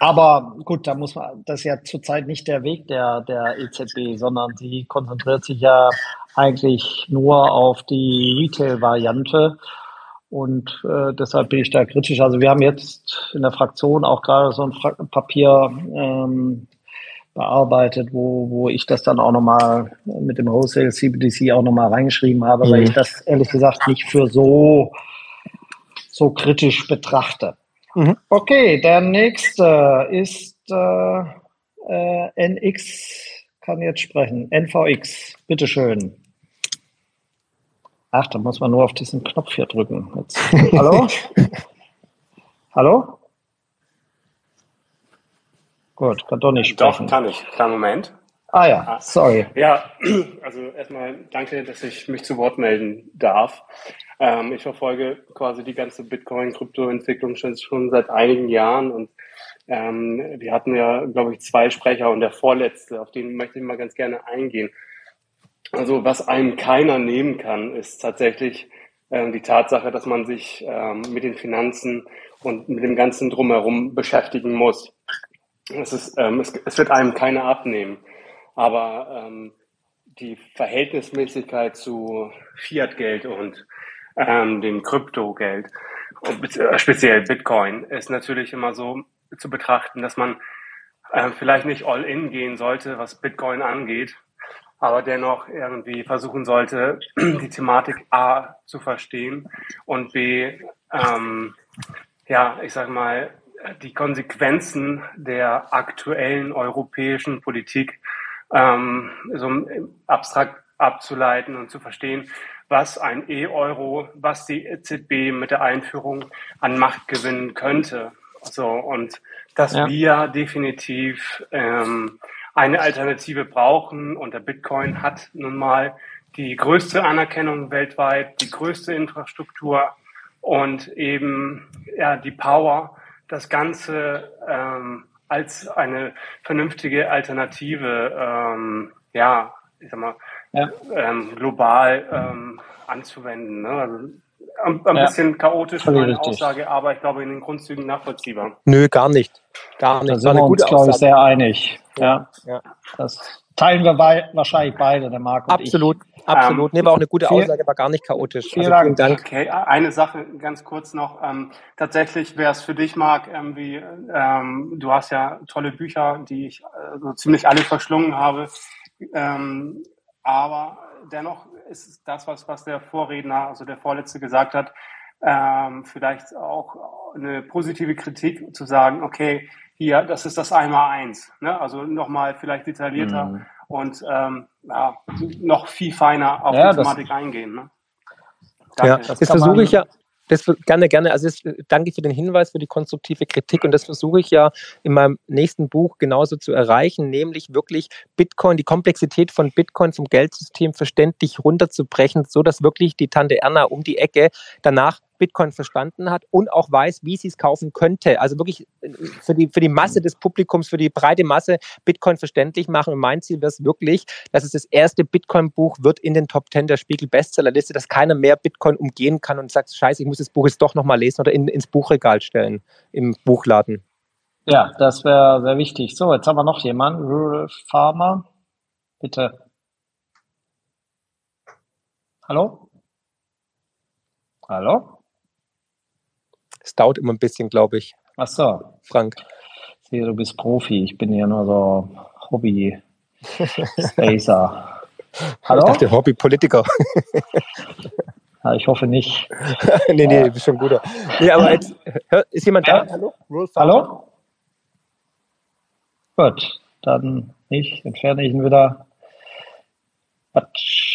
aber gut, da muss man, das ist ja zurzeit nicht der Weg der, der EZB, sondern sie konzentriert sich ja eigentlich nur auf die Retail-Variante. Und äh, deshalb bin ich da kritisch. Also wir haben jetzt in der Fraktion auch gerade so ein Fra Papier ähm, bearbeitet, wo, wo ich das dann auch nochmal mit dem Wholesale CBDC auch nochmal reingeschrieben habe, mhm. weil ich das ehrlich gesagt nicht für so, so kritisch betrachte. Mhm. Okay, der nächste ist äh, äh, NX, kann jetzt sprechen. NVX, bitteschön. Ach, da muss man nur auf diesen Knopf hier drücken. Jetzt. Hallo? (laughs) Hallo? Gut, kann doch nicht sprechen. Doch, kann ich. Kleinen Moment. Ah ja, ah. sorry. Ja, (clears throat) also erstmal danke, dass ich mich zu Wort melden darf. Ähm, ich verfolge quasi die ganze Bitcoin-Krypto-Entwicklung schon, schon seit einigen Jahren und ähm, wir hatten ja, glaube ich, zwei Sprecher und der vorletzte, auf den möchte ich mal ganz gerne eingehen. Also was einem keiner nehmen kann, ist tatsächlich ähm, die Tatsache, dass man sich ähm, mit den Finanzen und mit dem ganzen drumherum beschäftigen muss. Es, ist, ähm, es, es wird einem keiner abnehmen. Aber ähm, die Verhältnismäßigkeit zu Fiat-Geld und ähm, dem Kryptogeld, äh, speziell Bitcoin, ist natürlich immer so zu betrachten, dass man äh, vielleicht nicht all in gehen sollte, was Bitcoin angeht, aber dennoch irgendwie versuchen sollte, (clears throat) die Thematik A zu verstehen und B, ähm, ja, ich sag mal, die Konsequenzen der aktuellen europäischen Politik ähm, so abstrakt abzuleiten und zu verstehen, was ein E-Euro, was die EZB mit der Einführung an Macht gewinnen könnte. So, und dass ja. wir definitiv ähm, eine Alternative brauchen und der Bitcoin hat nun mal die größte Anerkennung weltweit, die größte Infrastruktur und eben ja die Power, das Ganze ähm, als eine vernünftige Alternative, ähm, ja, ich sag mal, ja. Ähm, global ähm, anzuwenden. Ne? Also, ein, ein ja. bisschen chaotisch meine richtig. Aussage, aber ich glaube in den Grundzügen nachvollziehbar. Nö, gar nicht. Gar nicht. Da sind wir uns, glaube ich, sehr einig. Ja. ja. Das teilen wir bei, wahrscheinlich beide, der Marc und Absolut. Ich. Absolut. Ähm, nee, war auch eine gute viel, Aussage, war gar nicht chaotisch. Vielen, also, vielen Dank. Okay, eine Sache ganz kurz noch. Ähm, tatsächlich wäre es für dich, Marc, irgendwie, ähm, du hast ja tolle Bücher, die ich äh, so ziemlich alle verschlungen habe. Ähm, aber dennoch ist das, was, was der Vorredner, also der Vorletzte gesagt hat, ähm, vielleicht auch eine positive Kritik zu sagen, okay, hier, das ist das einmal eins. Ne? Also nochmal vielleicht detaillierter. Mhm und ähm, ja, noch viel feiner auf ja, die Thematik eingehen. Ne? Ja, das, das versuche ich ja. Das gerne, gerne. Also das, danke für den Hinweis, für die konstruktive Kritik. Und das versuche ich ja in meinem nächsten Buch genauso zu erreichen, nämlich wirklich Bitcoin, die Komplexität von Bitcoin zum Geldsystem verständlich runterzubrechen, so dass wirklich die Tante Erna um die Ecke danach Bitcoin verstanden hat und auch weiß, wie sie es kaufen könnte. Also wirklich äh, für die, für die Masse des Publikums, für die breite Masse Bitcoin verständlich machen. Und mein Ziel wäre es wirklich, dass es das erste Bitcoin-Buch wird in den Top 10 der Spiegel-Bestsellerliste, dass keiner mehr Bitcoin umgehen kann und sagt, scheiße, ich muss das Buch jetzt doch nochmal lesen oder in, ins Buchregal stellen, im Buchladen. Ja, das wäre sehr wichtig. So, jetzt haben wir noch jemanden. Rural Farmer. Bitte. Hallo? Hallo? Es dauert immer ein bisschen, glaube ich. Ach so. Frank. Ich sehe, du bist Profi. Ich bin ja nur so Hobby-Spacer. (laughs) Hallo? Ich dachte Hobby-Politiker. ja, ich hoffe nicht. (laughs) nee, nee, du bist schon guter. Nee, aber jetzt, ist jemand da? Hallo? Hallo? Gut, dann nicht. Entferne ich ihn wieder. Quatsch.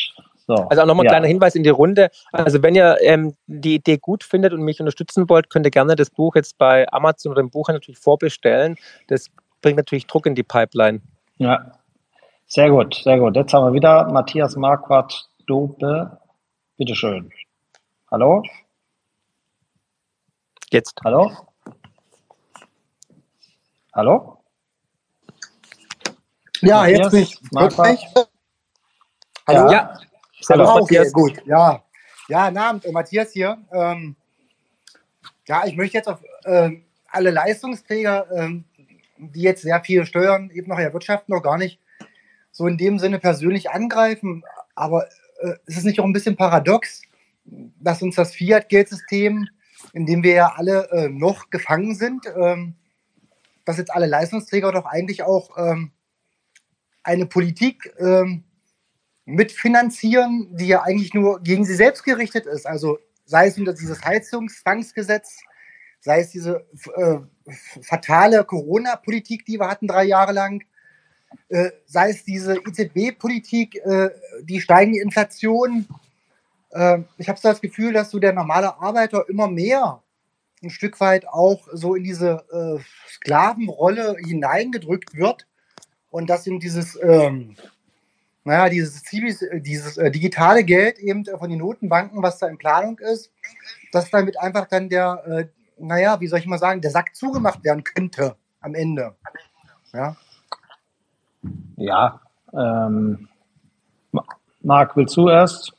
So, also auch nochmal ein ja. kleiner Hinweis in die Runde. Also wenn ihr ähm, die Idee gut findet und mich unterstützen wollt, könnt ihr gerne das Buch jetzt bei Amazon oder im Buch natürlich vorbestellen. Das bringt natürlich Druck in die Pipeline. Ja, sehr gut, sehr gut. Jetzt haben wir wieder Matthias Marquardt Dope. Bitteschön. Hallo? Jetzt. Hallo? Hallo? Ja, Matthias, jetzt nicht. Marquardt. Hallo? Ja. Hallo, okay, Matthias. gut. Ja, ja, Abend, äh, Matthias hier. Ähm, ja, ich möchte jetzt auf äh, alle Leistungsträger, ähm, die jetzt sehr viel steuern, eben noch erwirtschaften, noch gar nicht so in dem Sinne persönlich angreifen. Aber äh, ist es nicht auch ein bisschen paradox, dass uns das Fiat-Geldsystem, in dem wir ja alle äh, noch gefangen sind, ähm, dass jetzt alle Leistungsträger doch eigentlich auch ähm, eine Politik ähm, mitfinanzieren, die ja eigentlich nur gegen sie selbst gerichtet ist. Also sei es wieder dieses Heizungszwangsgesetz, sei es diese äh, fatale Corona-Politik, die wir hatten drei Jahre lang, äh, sei es diese EZB-Politik, äh, die steigende Inflation, äh, ich habe so das Gefühl, dass so der normale Arbeiter immer mehr ein Stück weit auch so in diese äh, Sklavenrolle hineingedrückt wird und dass ihm dieses, ähm, naja, dieses, dieses äh, digitale Geld eben von den Notenbanken, was da in Planung ist, dass damit einfach dann der, äh, naja, wie soll ich mal sagen, der Sack zugemacht werden könnte am Ende. Ja. Ja. Ähm, Marc, willst du erst?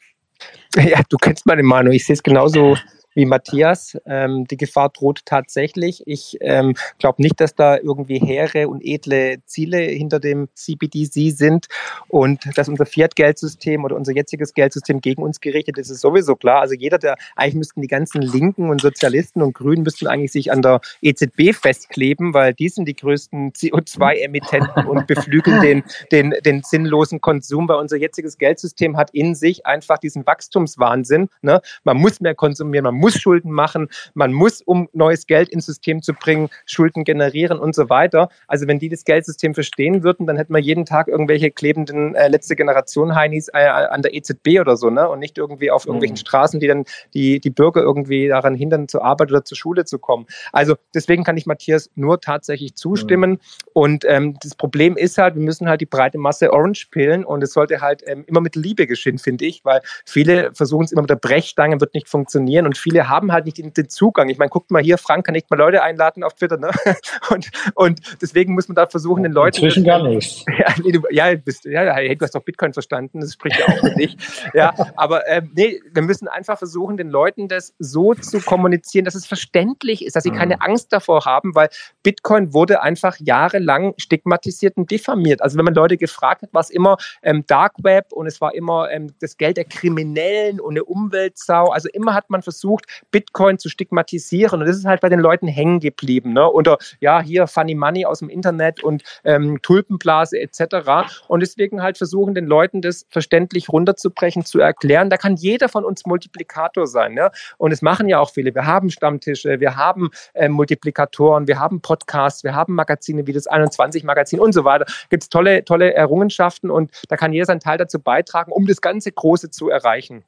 Ja, du kennst meine Meinung. Ich sehe es genauso wie Matthias. Ähm, die Gefahr droht tatsächlich. Ich ähm, glaube nicht, dass da irgendwie hehre und edle Ziele hinter dem CBDC sind und dass unser Fiat-Geldsystem oder unser jetziges Geldsystem gegen uns gerichtet ist, ist sowieso klar. Also jeder, der eigentlich müssten die ganzen Linken und Sozialisten und Grünen müssten eigentlich sich an der EZB festkleben, weil die sind die größten CO2-Emittenten und beflügeln den, den, den sinnlosen Konsum, weil unser jetziges Geldsystem hat in sich einfach diesen Wachstumswahnsinn. Ne? Man muss mehr konsumieren, man muss Schulden machen, man muss, um neues Geld ins System zu bringen, Schulden generieren und so weiter. Also wenn die das Geldsystem verstehen würden, dann hätten wir jeden Tag irgendwelche klebenden äh, letzte Generation Heinis äh, an der EZB oder so, ne? Und nicht irgendwie auf irgendwelchen mhm. Straßen, die dann die, die Bürger irgendwie daran hindern, zur Arbeit oder zur Schule zu kommen. Also deswegen kann ich Matthias nur tatsächlich zustimmen. Mhm. Und ähm, das Problem ist halt, wir müssen halt die breite Masse Orange pillen und es sollte halt ähm, immer mit Liebe geschehen, finde ich, weil viele versuchen es immer mit der Brechstange, wird nicht funktionieren und viele viele haben halt nicht den, den Zugang. Ich meine, guckt mal hier, Frank kann nicht mal Leute einladen auf Twitter, ne? (laughs) Und, und deswegen muss man da versuchen, den Leuten. Inzwischen gar nicht. (laughs) Ja, nee, du, ja, bist, ja, hey, du hast doch Bitcoin verstanden, das spricht ja auch für dich. (laughs) Ja, aber ähm, nee, wir müssen einfach versuchen, den Leuten das so zu kommunizieren, dass es verständlich ist, dass sie keine mhm. Angst davor haben, weil Bitcoin wurde einfach jahrelang stigmatisiert und diffamiert. Also wenn man Leute gefragt hat, war es immer ähm, Dark Web und es war immer ähm, das Geld der Kriminellen und eine Umweltsau. Also immer hat man versucht, versucht, Bitcoin zu stigmatisieren. Und das ist halt bei den Leuten hängen geblieben. Ne? Oder ja, hier Funny Money aus dem Internet und ähm, Tulpenblase etc. Und deswegen halt versuchen, den Leuten das verständlich runterzubrechen, zu erklären. Da kann jeder von uns Multiplikator sein. Ne? Und es machen ja auch viele. Wir haben Stammtische, wir haben äh, Multiplikatoren, wir haben Podcasts, wir haben Magazine wie das 21-Magazin und so weiter. Gibt es tolle, tolle Errungenschaften und da kann jeder seinen Teil dazu beitragen, um das ganze Große zu erreichen.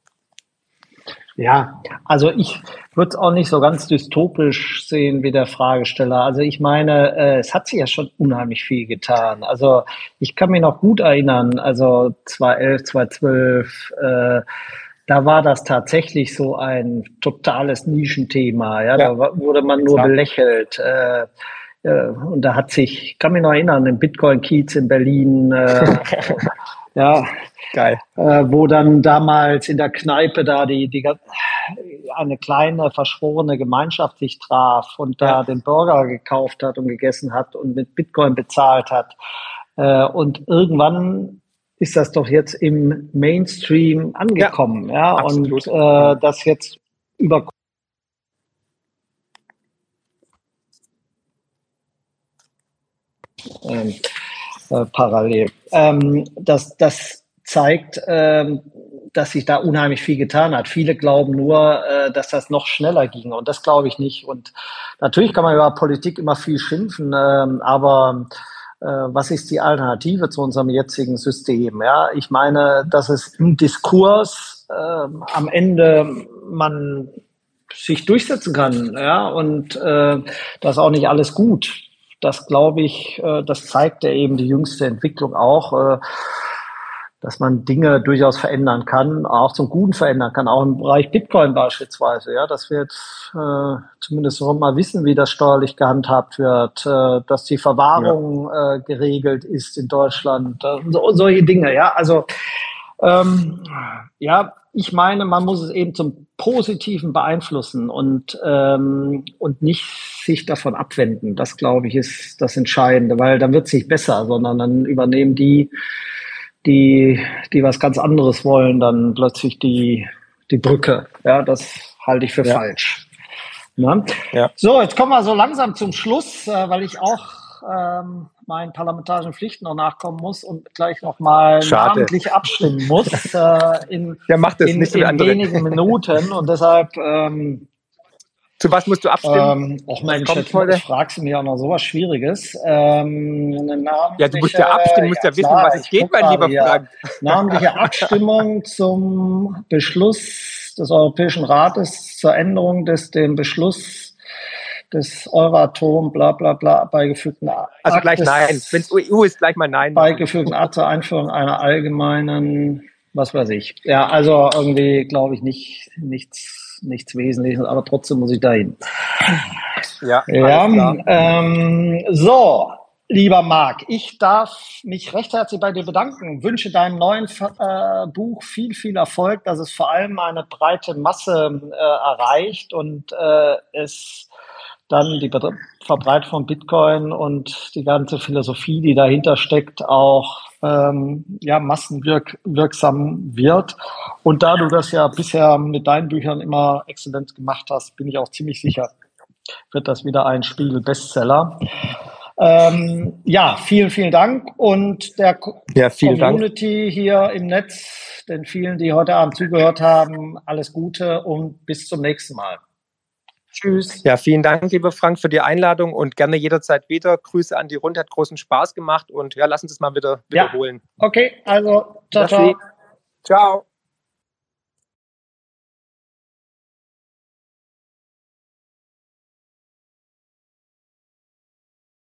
Ja, also ich würde es auch nicht so ganz dystopisch sehen wie der Fragesteller. Also ich meine, äh, es hat sich ja schon unheimlich viel getan. Also ich kann mich noch gut erinnern, also 2011, 2012, äh, da war das tatsächlich so ein totales Nischenthema. Ja, ja. da wurde man nur belächelt. Äh, und da hat sich, ich kann mich noch erinnern, im Bitcoin-Kiez in Berlin, äh, (laughs) ja, Geil. Äh, wo dann damals in der Kneipe da die, die eine kleine verschworene Gemeinschaft sich traf und da ja. den Burger gekauft hat und gegessen hat und mit Bitcoin bezahlt hat. Äh, und irgendwann ist das doch jetzt im Mainstream angekommen, ja, ja? und äh, das jetzt über ähm, äh, parallel. Ähm, das, das zeigt, ähm, dass sich da unheimlich viel getan hat. Viele glauben nur, äh, dass das noch schneller ging und das glaube ich nicht. Und natürlich kann man über Politik immer viel schimpfen, ähm, aber äh, was ist die Alternative zu unserem jetzigen System? Ja, ich meine, dass es im Diskurs äh, am Ende man sich durchsetzen kann, ja, und äh, das auch nicht alles gut. Das glaube ich, äh, das zeigt ja eben die jüngste Entwicklung auch. Äh, dass man Dinge durchaus verändern kann, auch zum Guten verändern kann, auch im Bereich Bitcoin beispielsweise. Ja, dass wir jetzt äh, zumindest so mal wissen, wie das steuerlich gehandhabt wird, äh, dass die Verwahrung ja. äh, geregelt ist in Deutschland, äh, so, solche Dinge. Ja, also ähm, ja, ich meine, man muss es eben zum Positiven beeinflussen und ähm, und nicht sich davon abwenden. Das glaube ich ist das Entscheidende, weil dann wird es nicht besser, sondern dann übernehmen die die, die was ganz anderes wollen, dann plötzlich die, die Brücke. Ja, das halte ich für ja. falsch. Ne? Ja. So, jetzt kommen wir so langsam zum Schluss, äh, weil ich auch ähm, meinen parlamentarischen Pflichten noch nachkommen muss und gleich noch mal namentlich abstimmen muss äh, in, ja, macht das in, in wenigen Minuten und deshalb ähm, Zu was musst du abstimmen? Ähm, auch Mensch, jetzt heute? fragst du mir auch noch sowas Schwieriges. Ähm, ja, du musst ja abstimmen, musst ja, ja wissen, klar, was es geht, mein lieber Frank. Namentliche Abstimmung zum Beschluss des Europäischen Rates zur Änderung des dem Beschluss des Euratom, bla bla bla, beigefügten Also gleich nein. Wenn es EU ist, gleich mal nein. Beigefügten Akt zur Einführung einer allgemeinen, was weiß ich. Ja, also irgendwie glaube ich nicht, nichts, nichts Wesentliches, aber trotzdem muss ich dahin. Ja, ja ähm, so, lieber Marc, ich darf mich recht herzlich bei dir bedanken, wünsche deinem neuen äh, Buch viel, viel Erfolg, dass es vor allem eine breite Masse äh, erreicht und äh, es dann die Verbreitung von Bitcoin und die ganze Philosophie, die dahinter steckt, auch ähm, ja, massenwirksam wird. Und da du das ja bisher mit deinen Büchern immer exzellent gemacht hast, bin ich auch ziemlich sicher, wird das wieder ein Spiegel-Bestseller. Ähm, ja, vielen, vielen Dank und der ja, Community Dank. hier im Netz, den vielen, die heute Abend zugehört haben, alles Gute und bis zum nächsten Mal. Tschüss. Ja, vielen Dank, lieber Frank, für die Einladung und gerne jederzeit wieder. Grüße an die Runde, hat großen Spaß gemacht und ja, lass uns das mal wieder wiederholen. Ja. Okay, also ciao, ciao. Ciao.